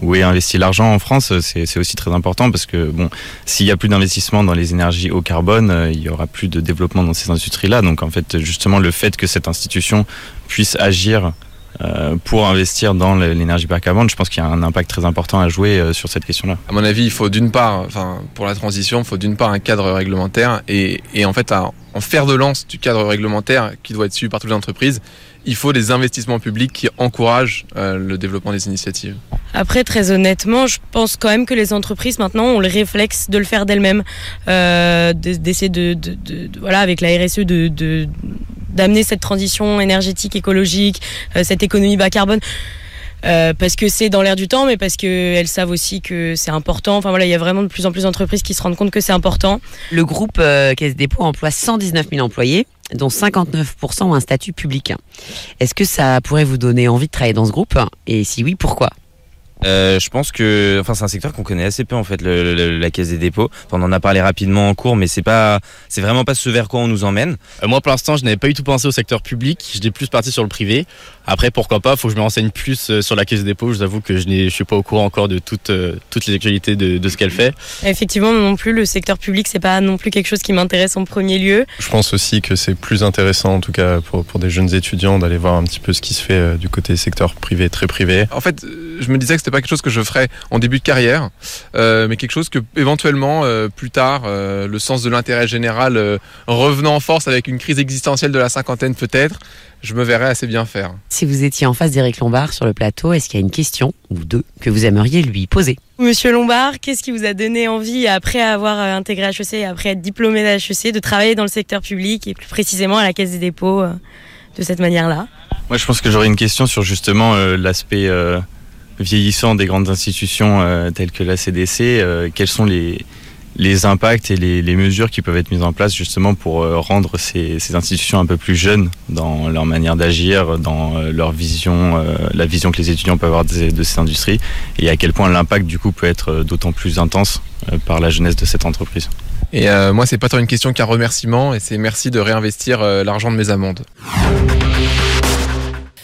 où est investi l'argent en France, c'est aussi très important parce que bon, s'il y a plus d'investissement dans les énergies haut carbone, il y aura plus de développement dans ces industries-là. Donc en fait, justement, le fait que cette institution puisse agir euh, pour investir dans l'énergie bas carbone, je pense qu'il y a un impact très important à jouer euh, sur cette question-là. À mon avis, il faut d'une part, enfin, pour la transition, il faut d'une part un cadre réglementaire et, en fait, en fer de lance du cadre réglementaire qui doit être suivi par toutes les entreprises, il faut des investissements publics qui encouragent euh, le développement des initiatives. Après, très honnêtement, je pense quand même que les entreprises maintenant ont le réflexe de le faire d'elles-mêmes, euh, d'essayer de, de, de, de, voilà, avec la RSE, de, de d'amener cette transition énergétique, écologique, euh, cette économie bas carbone. Euh, parce que c'est dans l'air du temps, mais parce qu'elles savent aussi que c'est important. Enfin voilà, il y a vraiment de plus en plus d'entreprises qui se rendent compte que c'est important. Le groupe euh, Caisse Dépôt emploie 119 000 employés, dont 59% ont un statut public. Est-ce que ça pourrait vous donner envie de travailler dans ce groupe? Et si oui, pourquoi? Euh, je pense que, enfin, c'est un secteur qu'on connaît assez peu en fait, le, le, la caisse des dépôts. Enfin, on en a parlé rapidement en cours, mais c'est pas, c'est vraiment pas ce vers quoi on nous emmène. Euh, moi, pour l'instant, je n'avais pas du tout pensé au secteur public. J'étais plus parti sur le privé. Après, pourquoi pas Faut que je me renseigne plus euh, sur la caisse des dépôts. Je vous avoue que je ne suis pas au courant encore de toutes euh, toutes les actualités de, de ce qu'elle fait. Effectivement, non plus, le secteur public, c'est pas non plus quelque chose qui m'intéresse en premier lieu. Je pense aussi que c'est plus intéressant, en tout cas pour pour des jeunes étudiants, d'aller voir un petit peu ce qui se fait euh, du côté secteur privé, très privé. En fait, je me disais que c'était pas quelque chose que je ferais en début de carrière, euh, mais quelque chose que éventuellement euh, plus tard, euh, le sens de l'intérêt général euh, revenant en force avec une crise existentielle de la cinquantaine peut-être, je me verrais assez bien faire. Si vous étiez en face d'Éric Lombard sur le plateau, est-ce qu'il y a une question ou deux que vous aimeriez lui poser? Monsieur Lombard, qu'est-ce qui vous a donné envie, après avoir intégré HEC, après être diplômé d'HEC, de travailler dans le secteur public et plus précisément à la Caisse des dépôts euh, de cette manière-là? Moi, je pense que j'aurais une question sur justement euh, l'aspect euh, vieillissant des grandes institutions euh, telles que la CDC. Euh, quels sont les, les impacts et les, mesures qui peuvent être mises en place justement pour euh, rendre ces, institutions un peu plus jeunes dans leur manière d'agir, dans euh, leur vision, euh, la vision que les étudiants peuvent avoir de, ces industries, et à quel point l'impact du coup peut être d'autant plus intense par la jeunesse de cette entreprise. Et moi, c'est pas tant une question qu'un remerciement, et c'est merci de réinvestir l'argent de mes amendes.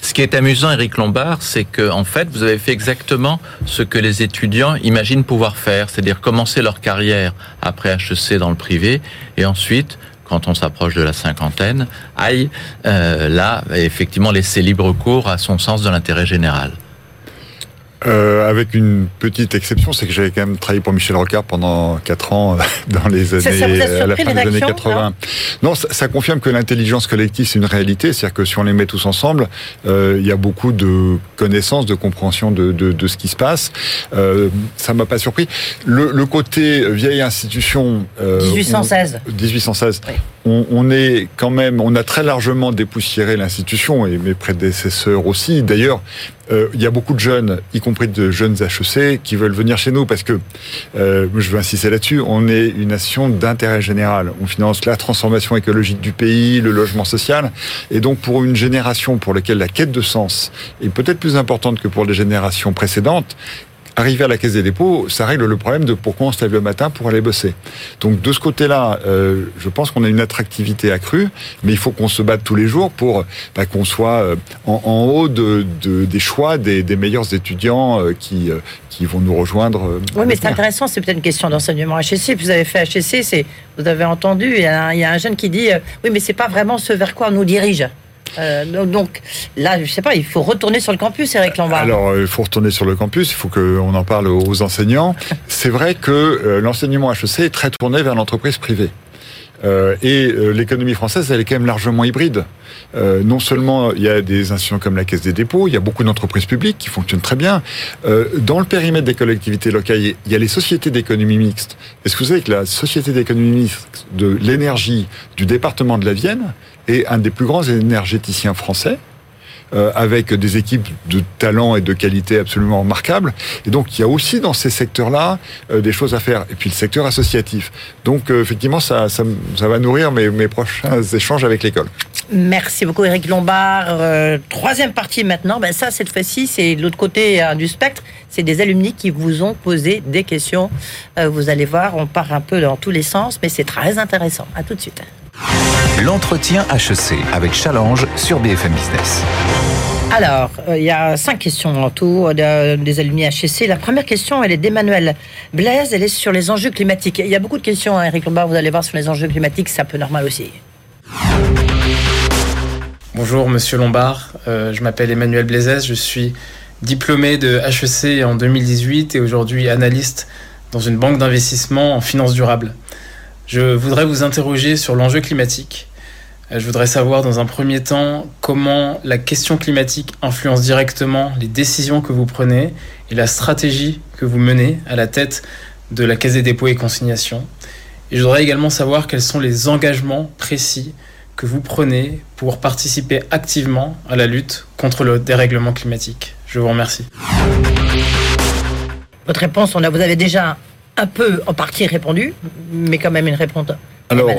Ce qui est amusant, Eric Lombard, c'est que en fait, vous avez fait exactement ce que les étudiants imaginent pouvoir faire, c'est-à-dire commencer leur carrière après HEC dans le privé, et ensuite quand on s'approche de la cinquantaine, aille euh, là, effectivement, laisser libre cours à son sens de l'intérêt général. Euh, avec une petite exception, c'est que j'avais quand même travaillé pour Michel Rocard pendant 4 ans <laughs> dans les années, ça, ça vous a à la fin des années 80. Non, non ça, ça, confirme que l'intelligence collective c'est une réalité, c'est-à-dire que si on les met tous ensemble, euh, il y a beaucoup de connaissances, de compréhension de, de, de ce qui se passe. Euh, ça m'a pas surpris. Le, le, côté vieille institution. 1816. On, 1816. Oui. On, est quand même, on a très largement dépoussiéré l'institution et mes prédécesseurs aussi. D'ailleurs, euh, il y a beaucoup de jeunes, y compris de jeunes HEC, qui veulent venir chez nous parce que, euh, je veux insister là-dessus, on est une nation d'intérêt général. On finance la transformation écologique du pays, le logement social. Et donc, pour une génération pour laquelle la quête de sens est peut-être plus importante que pour les générations précédentes, arriver à la caisse des dépôts, ça règle le problème de pourquoi on se lève le matin pour aller bosser. Donc de ce côté-là, euh, je pense qu'on a une attractivité accrue, mais il faut qu'on se batte tous les jours pour bah, qu'on soit euh, en, en haut de, de, des choix des, des meilleurs étudiants euh, qui, qui vont nous rejoindre. Oui, mais c'est intéressant, c'est peut-être une question d'enseignement HSC. Vous avez fait HSC, c'est, vous avez entendu, il y, a un, il y a un jeune qui dit euh, Oui, mais c'est pas vraiment ce vers quoi on nous dirige. Euh, donc, là, je sais pas, il faut retourner sur le campus, Eric Lombard. Alors, euh, il faut retourner sur le campus, il faut qu'on en parle aux enseignants. <laughs> C'est vrai que euh, l'enseignement HEC est très tourné vers l'entreprise privée. Euh, et euh, l'économie française, elle est quand même largement hybride. Euh, non seulement il y a des institutions comme la Caisse des dépôts, il y a beaucoup d'entreprises publiques qui fonctionnent très bien. Euh, dans le périmètre des collectivités locales, il y a les sociétés d'économie mixte. Est-ce que vous savez que la société d'économie mixte de l'énergie du département de la Vienne est un des plus grands énergéticiens français euh, avec des équipes de talent et de qualité absolument remarquables. Et donc, il y a aussi dans ces secteurs-là euh, des choses à faire. Et puis, le secteur associatif. Donc, euh, effectivement, ça, ça, va nourrir mes, prochains <laughs> échanges avec l'école. Merci beaucoup, Eric Lombard. Troisième partie maintenant. Ben ça, cette fois-ci, c'est de l'autre côté du spectre. C'est des alumni qui vous ont posé des questions. Vous allez voir, on part un peu dans tous les sens, mais c'est très intéressant. À tout de suite. L'entretien HEC avec Challenge sur BFM Business. Alors, euh, il y a cinq questions en tout euh, des alumni HEC. La première question, elle est d'Emmanuel Blaise. Elle est sur les enjeux climatiques. Il y a beaucoup de questions, hein, Eric Lombard. Vous allez voir sur les enjeux climatiques, c'est un peu normal aussi. Bonjour Monsieur Lombard, Euh, je m'appelle Emmanuel Blaisès, je suis diplômé de HEC en 2018 et aujourd'hui analyste dans une banque d'investissement en finance durable. Je voudrais vous interroger sur l'enjeu climatique. Euh, Je voudrais savoir dans un premier temps comment la question climatique influence directement les décisions que vous prenez et la stratégie que vous menez à la tête de la Caisse des dépôts et consignations. Et je voudrais également savoir quels sont les engagements précis que vous prenez pour participer activement à la lutte contre le dérèglement climatique. Je vous remercie. Votre réponse, on a, vous avez déjà un peu en partie répondu, mais quand même une réponse. Alors,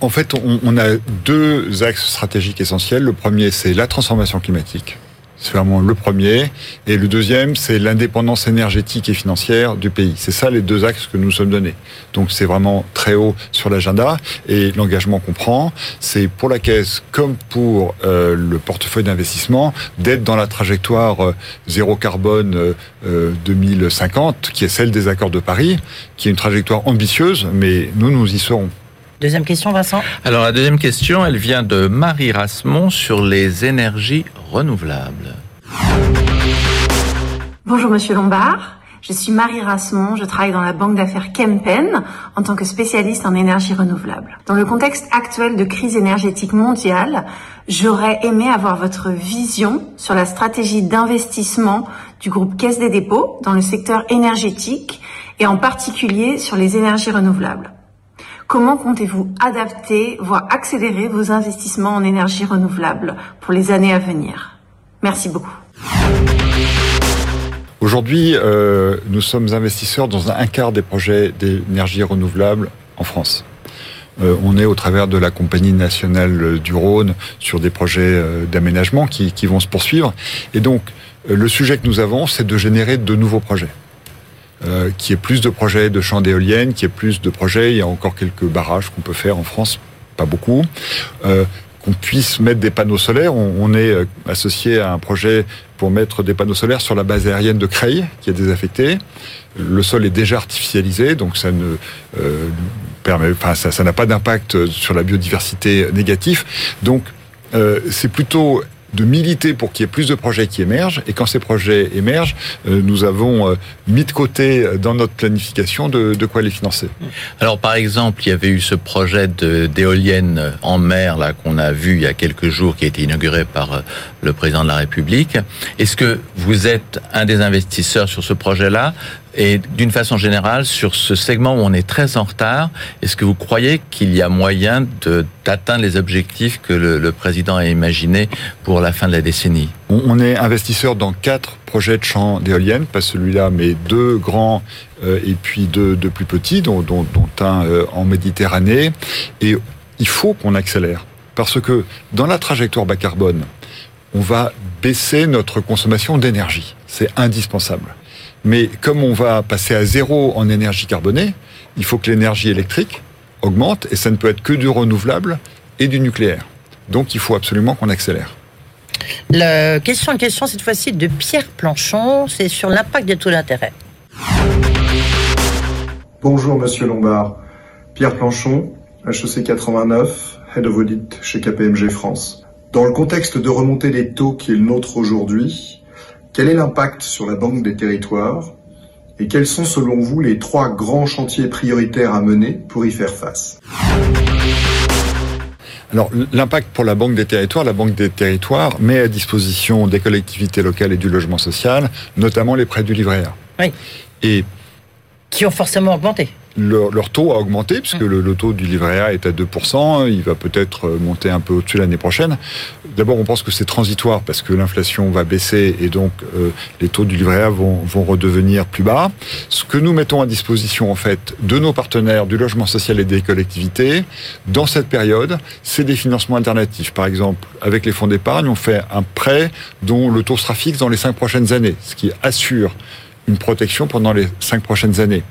en fait, on, on a deux axes stratégiques essentiels. Le premier, c'est la transformation climatique. C'est vraiment le premier. Et le deuxième, c'est l'indépendance énergétique et financière du pays. C'est ça les deux axes que nous sommes donnés. Donc c'est vraiment très haut sur l'agenda. Et l'engagement qu'on prend, c'est pour la Caisse comme pour euh, le portefeuille d'investissement d'être dans la trajectoire euh, zéro carbone euh, euh, 2050, qui est celle des accords de Paris, qui est une trajectoire ambitieuse, mais nous, nous y serons. Deuxième question, Vincent. Alors la deuxième question, elle vient de Marie Rasmont sur les énergies renouvelables. Bonjour Monsieur Lombard, je suis Marie Rasmont, je travaille dans la banque d'affaires Kempen en tant que spécialiste en énergie renouvelable. Dans le contexte actuel de crise énergétique mondiale, j'aurais aimé avoir votre vision sur la stratégie d'investissement du groupe Caisse des dépôts dans le secteur énergétique et en particulier sur les énergies renouvelables. Comment comptez-vous adapter, voire accélérer vos investissements en énergie renouvelable pour les années à venir? Merci beaucoup. Aujourd'hui, euh, nous sommes investisseurs dans un quart des projets d'énergie renouvelable en France. Euh, on est au travers de la Compagnie nationale du Rhône sur des projets euh, d'aménagement qui, vont se poursuivre. Et donc, le sujet que nous avons, c'est de générer de nouveaux projets. Euh, qui est plus de projets de champs d'éoliennes, qui est plus de projets, il y a encore quelques barrages qu'on peut faire en France, pas beaucoup. Euh, qu'on puisse mettre des panneaux solaires. On, est euh, associé à un projet pour mettre des panneaux solaires sur la base aérienne de Creil, qui est désaffectée. Le sol est déjà artificialisé, donc ça ne euh, permet, ça, n'a pas d'impact sur la biodiversité négatif. Donc c'est plutôt de militer pour qu'il y ait plus de projets qui émergent. Et quand ces projets émergent, euh, nous avons euh, mis de côté euh, dans notre planification de, quoi les financer. Alors par exemple, il y avait eu ce projet d'éolienne en mer là qu'on a vu il y a quelques jours qui a été inauguré par le président de la République. Est-ce que vous êtes un des investisseurs sur ce projet-là? Et d'une façon générale sur ce segment où on est très en retard, est-ce que vous croyez qu'il y a moyen d'atteindre les objectifs que le, président a imaginés pour la fin de la décennie? On, est investisseur dans quatre projets de champs d'éoliennes, pas celui-là, mais deux grands euh, et puis deux, plus petits, dont un euh, en Méditerranée. Et il faut qu'on accélère. Parce que dans la trajectoire bas carbone, on va baisser notre consommation d'énergie. C'est indispensable. Mais comme on va passer à zéro en énergie carbonée, il faut que l'énergie électrique augmente et ça ne peut être que du renouvelable et du nucléaire. Donc il faut absolument qu'on accélère. La question en question, cette fois-ci, de Pierre Planchon, c'est sur l'impact des taux d'intérêt. Bonjour Monsieur Lombard. Pierre Planchon, HEC 89, Head of Audit chez KPMG France. Dans le contexte de remontée des taux qui est le nôtre aujourd'hui, quel est l'impact sur la Banque des Territoires et quels sont selon vous les trois grands chantiers prioritaires à mener pour y faire face? Alors l'impact pour la Banque des Territoires, la Banque des Territoires met à disposition des collectivités locales et du logement social, notamment les prêts du livret A. Oui. Et qui ont forcément augmenté leur, taux a augmenté, puisque le, le, taux du livret A est à 2%, il va peut-être monter un peu au-dessus l'année prochaine. D'abord, on pense que c'est transitoire, parce que l'inflation va baisser, et donc euh, les taux du livret A vont, vont, redevenir plus bas. Ce que nous mettons à disposition, en fait, de nos partenaires du logement social et des collectivités, dans cette période, c'est des financements alternatifs. Par exemple, avec les fonds d'épargne, on fait un prêt dont le taux sera fixe dans les cinq prochaines années, ce qui assure une protection pendant les cinq prochaines années.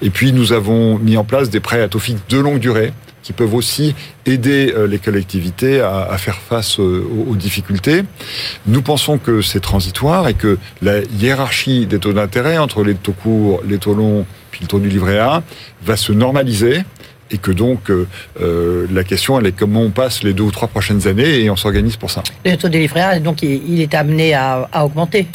Et puis nous avons mis en place des prêts à taux fixe de longue durée qui peuvent aussi aider euh, les collectivités à, faire face euh, aux, difficultés. Nous pensons que c'est transitoire et que la hiérarchie des taux d'intérêt entre les taux courts, les taux longs, puis le taux du livret A va se normaliser et que donc euh, euh, la question elle est comment on passe les deux ou trois prochaines années et on s'organise pour ça. Le taux A, donc il est amené à, augmenter.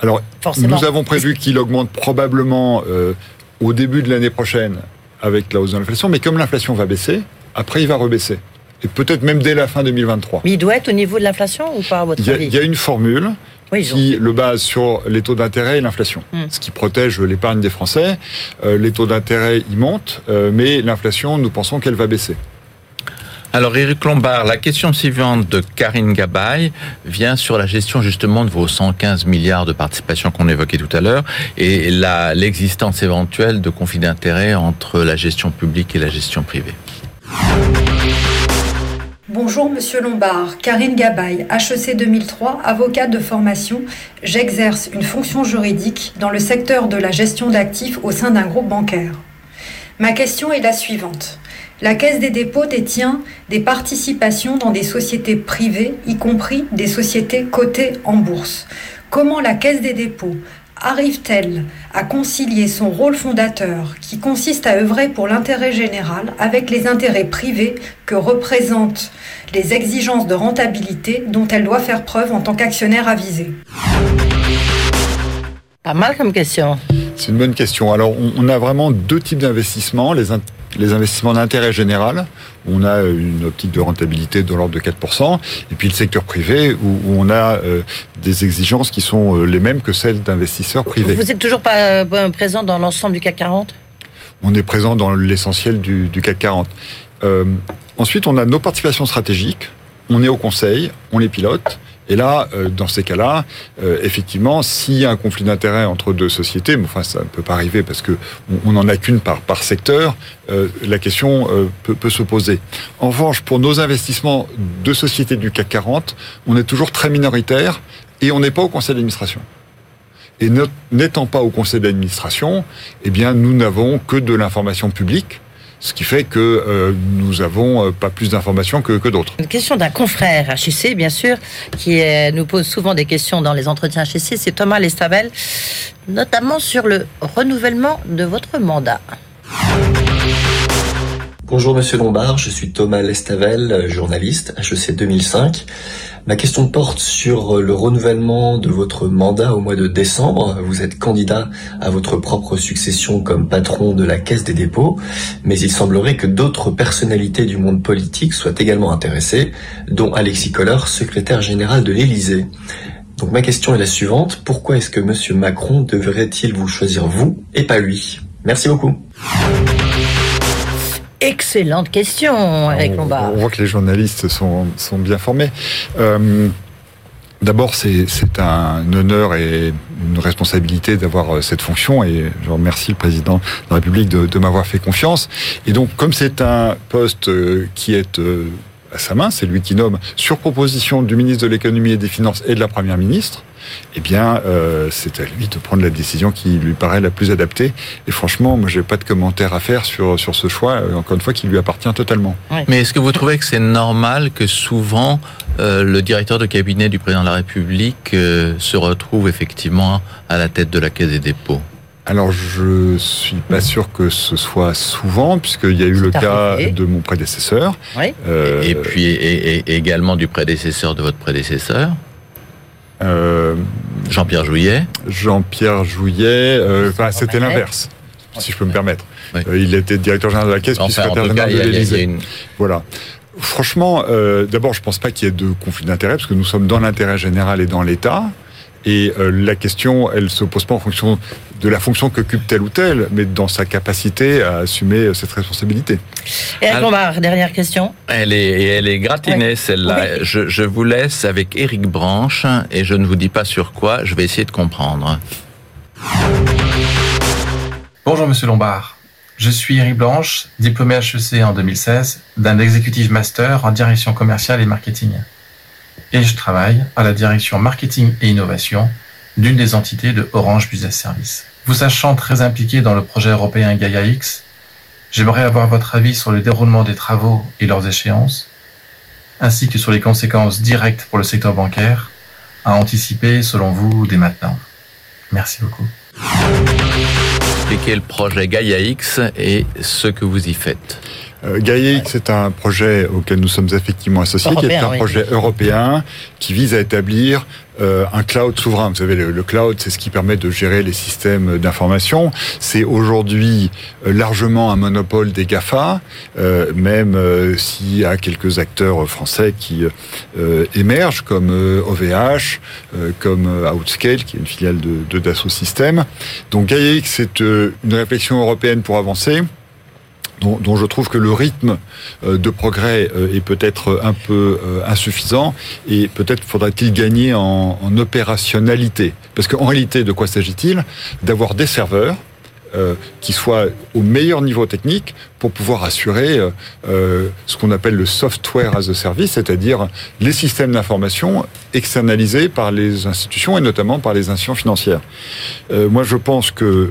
Alors nous avons prévu qu'il augmente probablement euh, au début de l'année prochaine avec la hausse de l'inflation, mais comme l'inflation va baisser, après il va rebaisser. Et peut-être même dès la fin 2023. Mais il doit être au niveau de l'inflation ou pas à votre avis Il y a une formule qui le base sur les taux d'intérêt et l'inflation, hmm. ce qui protège l'épargne des Français. Euh, les taux d'intérêt, ils montent, euh, mais l'inflation, nous pensons qu'elle va baisser. Alors Éric Lombard, la question suivante de Karine Gabay vient sur la gestion justement de vos 115 milliards de participations qu'on évoquait tout à l'heure et l'existence éventuelle de conflits d'intérêts entre la gestion publique et la gestion privée. Bonjour Monsieur Lombard, Karine Gabay, HEC 2003, avocate de formation. J'exerce une fonction juridique dans le secteur de la gestion d'actifs au sein d'un groupe bancaire. Ma question est la suivante. La Caisse des dépôts détient des participations dans des sociétés privées, y compris des sociétés cotées en bourse. Comment la Caisse des dépôts arrive-t-elle à concilier son rôle fondateur, qui consiste à œuvrer pour l'intérêt général, avec les intérêts privés que représentent les exigences de rentabilité dont elle doit faire preuve en tant qu'actionnaire avisé? Pas mal comme question. C'est une bonne question. Alors, on, a vraiment deux types d'investissements. Les, les investissements d'intérêt général, on a une optique de rentabilité de l'ordre de 4%, et puis le secteur privé, où, on a euh, des exigences qui sont euh, les mêmes que celles d'investisseurs privés. Vous n'êtes toujours pas euh, présent dans l'ensemble du CAC 40 On est présent dans l'essentiel du, du, CAC 40. ensuite, on a nos participations stratégiques, on est au conseil, on les pilote, et là, euh, dans ces cas-là, euh, effectivement, s'il y a un conflit d'intérêts entre deux sociétés, mais enfin ça ne peut pas arriver parce que on n'en a qu'une par, par secteur, euh, la question peut, peut se poser. En revanche, pour nos investissements de sociétés du CAC 40, on est toujours très minoritaire et on n'est pas au conseil d'administration. Et n'étant pas au conseil d'administration, eh bien, nous n'avons que de l'information publique ce qui fait que euh, nous avons euh, pas plus d'informations que, que d'autres. Une question d'un confrère HEC, bien sûr, qui nous pose souvent des questions dans les entretiens HEC, c'est Thomas Lestavel, notamment sur le renouvellement de votre mandat. Bonjour Monsieur Lombard, je suis Thomas Lestavel, journaliste, HEC 2005. Ma question porte sur le renouvellement de votre mandat au mois de décembre. Vous êtes candidat à votre propre succession comme patron de la Caisse des dépôts, mais il semblerait que d'autres personnalités du monde politique soient également intéressées, dont Alexis Kohler, secrétaire général de l'Élysée. Donc ma question est la suivante, pourquoi est-ce que Monsieur Macron devrait-il vous choisir vous et pas lui? Merci beaucoup. Excellente question, Eric Lombard. On voit que les journalistes sont, sont bien formés. Euh, D'abord, c'est un honneur et une responsabilité d'avoir euh, cette fonction et je remercie le président de la République de, de m'avoir fait confiance. Et donc, comme c'est un poste euh, qui est à sa main, c'est lui qui nomme sur proposition du ministre de l'économie et des finances et de la première ministre, eh bien, euh, c'est à lui de prendre la décision qui lui paraît la plus adaptée. Et franchement, moi, j'ai pas de commentaire à faire sur sur ce choix. euh, Encore une fois, qui lui appartient totalement. Mais est-ce que vous trouvez que c'est normal que souvent euh, le directeur de cabinet du président de la République euh, se retrouve effectivement à la tête de la Caisse des dépôts? Alors, je suis pas sûr que ce soit souvent, puisqu'il y a eu le cas arrivé. de mon prédécesseur. Oui. Euh, Et puis et, et- également du prédécesseur de votre prédécesseur Jean-Pierre Jouillet Jean-Pierre Jouillet, euh, enfin, c'était l'inverse, si je peux me permettre. Euh, il était directeur général de la Caisse, puis Enfin, secrétaire général de l'Élysée. une- Voilà. Franchement, euh, d'abord, je pense pas qu'il y ait de conflit d'intérêts, parce que nous sommes dans l'intérêt général et dans l'État. Et euh, la question, elle se pose pas en fonction de la fonction qu'occupe tel ou tel, mais dans sa capacité à assumer euh, cette responsabilité. Eric Alors- Lombard, dernière question. Elle est, et elle est gratinée, celle-là. Je, je vous laisse avec Éric Branche, et je ne vous dis pas sur quoi, je vais essayer de comprendre. Bonjour Monsieur Lombard. Je suis Eric Blanche, diplômé HEC en 2016 d'un executive master en direction commerciale et marketing. Et je travaille à la direction marketing et innovation d'une des entités de Orange Business Service. Vous sachant très impliqué dans le projet européen Gaia X, j'aimerais avoir votre avis sur le déroulement des travaux et leurs échéances, ainsi que sur les conséquences directes pour le secteur bancaire à anticiper selon vous dès maintenant. Merci beaucoup. Expliquez le projet Gaia X et ce que vous y faites. Euh, GaiaX, c'est un projet auquel nous sommes effectivement associés, qui est un oui. projet européen qui vise à établir euh, un cloud souverain. Vous savez, le, le cloud, c'est ce qui permet de gérer les systèmes d'information. C'est aujourd'hui euh, largement un monopole des GAFA, euh, même euh, s'il y a quelques acteurs français qui euh, émergent, comme OVH, euh, comme Outscale, qui est une filiale de, de Dassault Systèmes. Donc GaiaX, c'est une réflexion européenne pour avancer dont, je trouve que le rythme euh, de progrès euh, est peut-être un peu euh, insuffisant et peut-être faudrait-il gagner en, en opérationnalité. Parce qu'en réalité, de quoi s'agit-il? D'avoir des serveurs euh, qui soient au meilleur niveau technique pour pouvoir assurer euh, euh, ce qu'on appelle le software as a service, c'est-à-dire les systèmes d'information externalisés par les institutions et notamment par les institutions financières. Euh, moi, je pense que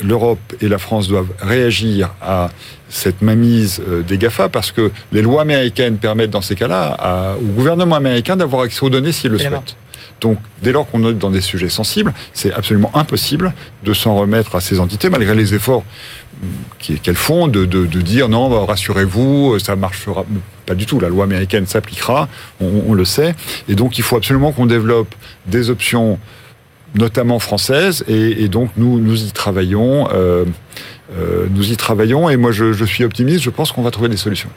l'Europe et la France doivent réagir à cette mainmise des GAFA parce que les lois américaines permettent dans ces cas-là au gouvernement américain d'avoir accès aux données s'il le souhaite. Donc, dès lors qu'on est dans des sujets sensibles, c'est absolument impossible de s'en remettre à ces entités, malgré les efforts qui- qu'elles font de, dire non, bah, rassurez-vous, ça marchera. Pas du tout, la loi américaine s'appliquera, on, le sait. Et donc, il faut absolument qu'on développe des options notamment françaises, et, donc nous, nous y travaillons. euh, euh, nous y travaillons, et moi je suis optimiste, je pense qu'on va trouver des solutions.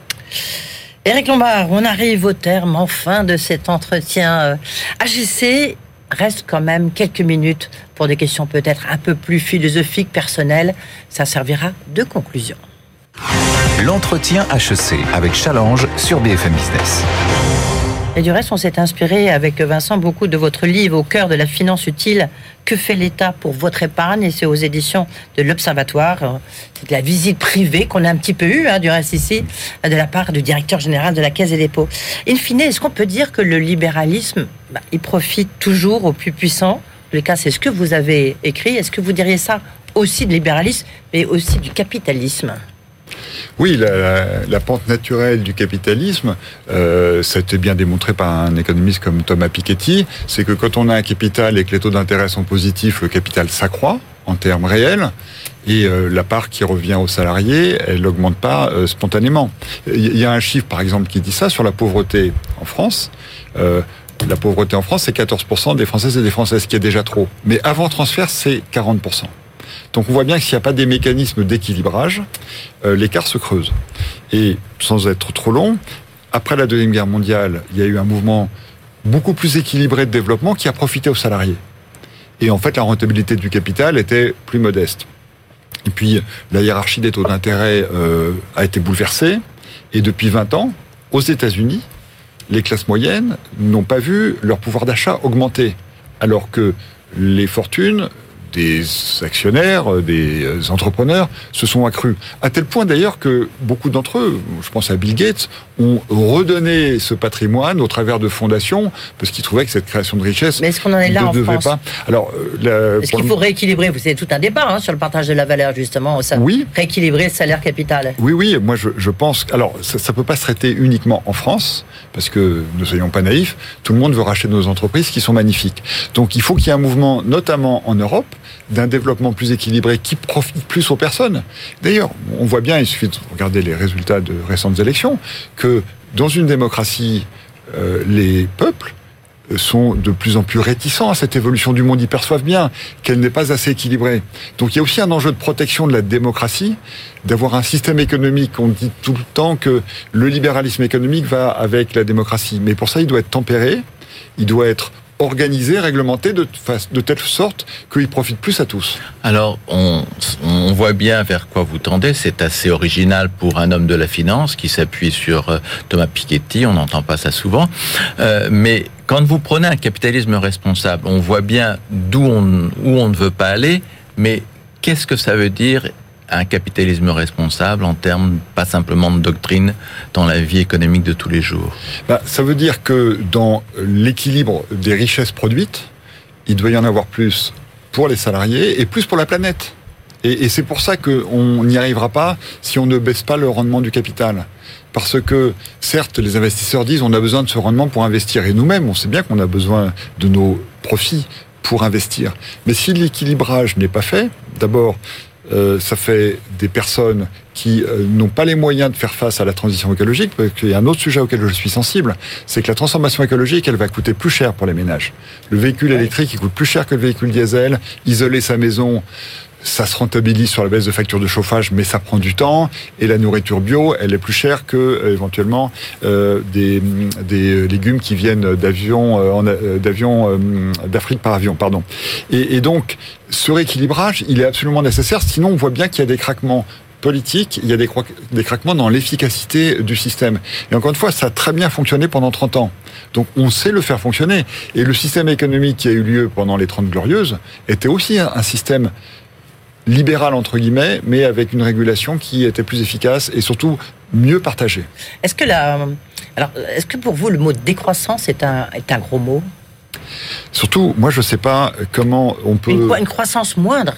Eric Lombard, on arrive au terme enfin de cet entretien. euh, AGC reste quand même quelques minutes pour des questions peut-être un peu plus philosophiques, personnelles. Ça servira de conclusion. L'entretien HEC avec Challenge sur BFM Business. Et du reste, on s'est inspiré avec Vincent beaucoup de votre livre Au cœur de la finance utile. Que fait l'État pour votre épargne? Et c'est aux éditions de l'Observatoire. C'est de la visite privée qu'on a un petit peu eue, hein, du reste ici, de la part du directeur général de la Caisse des dépôts. In fine, est-ce qu'on peut dire que le libéralisme, bah, il profite toujours aux plus puissants? Les cas, c'est ce que vous avez écrit. Est-ce que vous diriez ça aussi de libéralisme, mais aussi du capitalisme? Oui, la, pente naturelle du capitalisme, euh, ça a été bien démontré par un économiste comme Thomas Piketty, c'est que quand on a un capital et que les taux d'intérêt sont positifs, le capital s'accroît en termes réels. Et euh, la part qui revient aux salariés, elle n'augmente pas euh, spontanément. Il y a un chiffre, par exemple, qui dit ça sur la pauvreté en France. La pauvreté en France, c'est 14% des Françaises et des Françaises, qui est déjà trop. Mais avant transfert, c'est 40%. Donc on voit bien que s'il n'y a pas des mécanismes d'équilibrage, euh, l'écart se creuse. Et sans être trop long, après la Deuxième Guerre mondiale, il y a eu un mouvement beaucoup plus équilibré de développement qui a profité aux salariés. Et en fait, la rentabilité du capital était plus modeste. Et puis, la hiérarchie des taux d'intérêt euh, a été bouleversée. Et depuis 20 ans, aux États-Unis, les classes moyennes n'ont pas vu leur pouvoir d'achat augmenter, alors que les fortunes des actionnaires, euh, des euh, entrepreneurs se sont accrus. À tel point d'ailleurs que beaucoup d'entre eux, je pense à Bill Gates, ont redonné ce patrimoine au travers de fondations parce qu'ils trouvaient que cette création de richesse Mais est-ce qu'on en est là ne en devait France pas. Alors, euh, la- Est-ce pour qu'il le- faut rééquilibrer Vous savez, tout un débat hein, sur le partage de la valeur, justement. Ça. Oui. Rééquilibrer le salaire capital. Oui, oui, moi je, je pense. Alors, ça ne peut pas se traiter uniquement en France, parce que ne soyons pas naïfs, tout le monde veut racheter nos entreprises qui sont magnifiques. Donc il faut qu'il y ait un mouvement, notamment en Europe, d'un développement plus équilibré qui profite plus aux personnes. D'ailleurs, on voit bien, il suffit de regarder les résultats de récentes élections, que dans une démocratie, euh, les peuples sont de plus en plus réticents à cette évolution du monde. Ils perçoivent bien qu'elle n'est pas assez équilibrée. Donc il y a aussi un enjeu de protection de la démocratie, d'avoir un système économique. On dit tout le temps que le libéralisme économique va avec la démocratie. Mais pour ça, il doit être tempéré, il doit être organisé, réglementé de, telle sorte qu'il profite plus à tous. Alors, on, voit bien vers quoi vous tendez. C'est assez original pour un homme de la finance qui s'appuie sur euh, Thomas Piketty. On n'entend pas ça souvent. Euh, mais quand vous prenez un capitalisme responsable, on voit bien d'où on, où on ne veut pas aller. Mais qu'est-ce que ça veut dire un capitalisme responsable en termes pas simplement de doctrine dans la vie économique de tous les jours Bah, ça veut dire que dans l'équilibre des richesses produites, il doit y en avoir plus pour les salariés et plus pour la planète. Et, c'est pour ça qu'on n'y arrivera pas si on ne baisse pas le rendement du capital. Parce que, certes, les investisseurs disent on a besoin de ce rendement pour investir. Et nous-mêmes, on sait bien qu'on a besoin de nos profits pour investir. Mais si l'équilibrage n'est pas fait, d'abord, euh, ça fait des personnes qui euh, n'ont pas les moyens de faire face à la transition écologique, parce qu'il y a un autre sujet auquel je suis sensible, c'est que la transformation écologique, elle va coûter plus cher pour les ménages. Le véhicule électrique, il coûte plus cher que le véhicule diesel. Isoler sa maison, ça se rentabilise sur la baisse de facture de chauffage, mais ça prend du temps. Et la nourriture bio, elle est plus chère que euh, éventuellement euh, des, des légumes qui viennent d'avions, euh, euh, d'avions euh, d'Afrique par avion, pardon. Et, donc, ce rééquilibrage, il est absolument nécessaire. Sinon, on voit bien qu'il y a des craquements politiques, il y a des, craquements dans l'efficacité du système. Et encore une fois, ça a très bien fonctionné pendant 30 ans. Donc on sait le faire fonctionner. Et le système économique qui a eu lieu pendant les 30 glorieuses était aussi un système libéral entre guillemets, mais avec une régulation qui était plus efficace et surtout mieux partagée. Est-ce que la, alors, est-ce que pour vous le mot décroissance est un est un gros mot? Surtout, moi je ne sais pas comment on peut. une, une croissance moindre,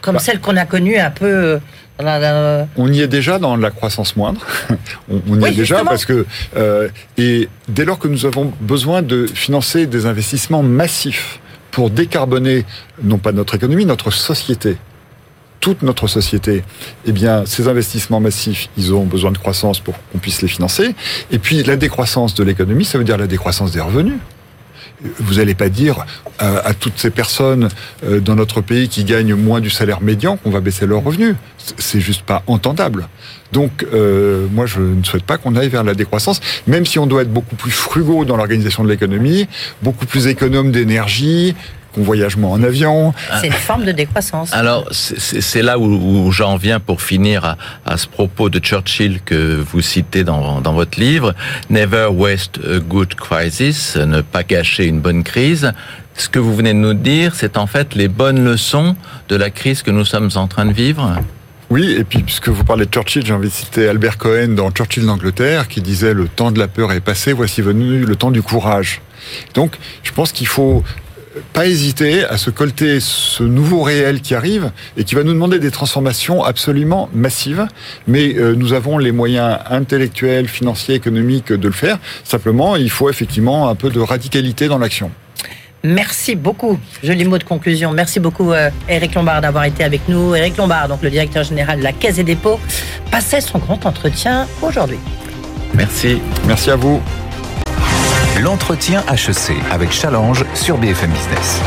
comme Bah. celle qu'on a connue un peu. euh, On y est déjà dans la croissance moindre. <laughs> on, on y Oui, est déjà justement. parce que euh, et dès lors que nous avons besoin de financer des investissements massifs pour décarboner non pas notre économie, notre société, toute notre société, eh bien, ces investissements massifs, ils ont besoin de croissance pour qu'on puisse les financer. Et puis, la décroissance de l'économie, ça veut dire la décroissance des revenus. Vous n'allez pas dire euh, à toutes ces personnes euh, dans notre pays qui gagnent moins du salaire médian qu'on va baisser leurs revenus. C'est juste pas entendable. Donc, euh, moi, je ne souhaite pas qu'on aille vers la décroissance, même si on doit être beaucoup plus frugaux dans l'organisation de l'économie, beaucoup plus économe d'énergie, convoyage moins en avion. C'est une forme de décroissance. Alors, c'est- là où, où j'en viens pour finir à, à ce propos de Churchill que vous citez dans, dans votre livre. Never waste a good crisis, ne pas gâcher une bonne crise. Ce que vous venez de nous dire, c'est en fait les bonnes leçons de la crise que nous sommes en train de vivre. Oui, et puis puisque vous parlez de Churchill, j'ai envie de citer Albert Cohen dans Churchill d'Angleterre qui disait le temps de la peur est passé, voici venu le temps du courage. Donc, je pense qu'il faut pas hésiter à se colter ce nouveau réel qui arrive et qui va nous demander des transformations absolument massives. Mais euh, nous avons les moyens intellectuels, financiers, économiques de le faire. Simplement, il faut effectivement un peu de radicalité dans l'action. Merci beaucoup. Joli mot de conclusion. Merci beaucoup, euh, Eric Lombard, d'avoir été avec nous. Eric Lombard, donc le directeur général de la Caisse des dépôts, passait son grand entretien aujourd'hui. Merci. Merci à vous. L'entretien HEC avec Challenge sur BFM Business.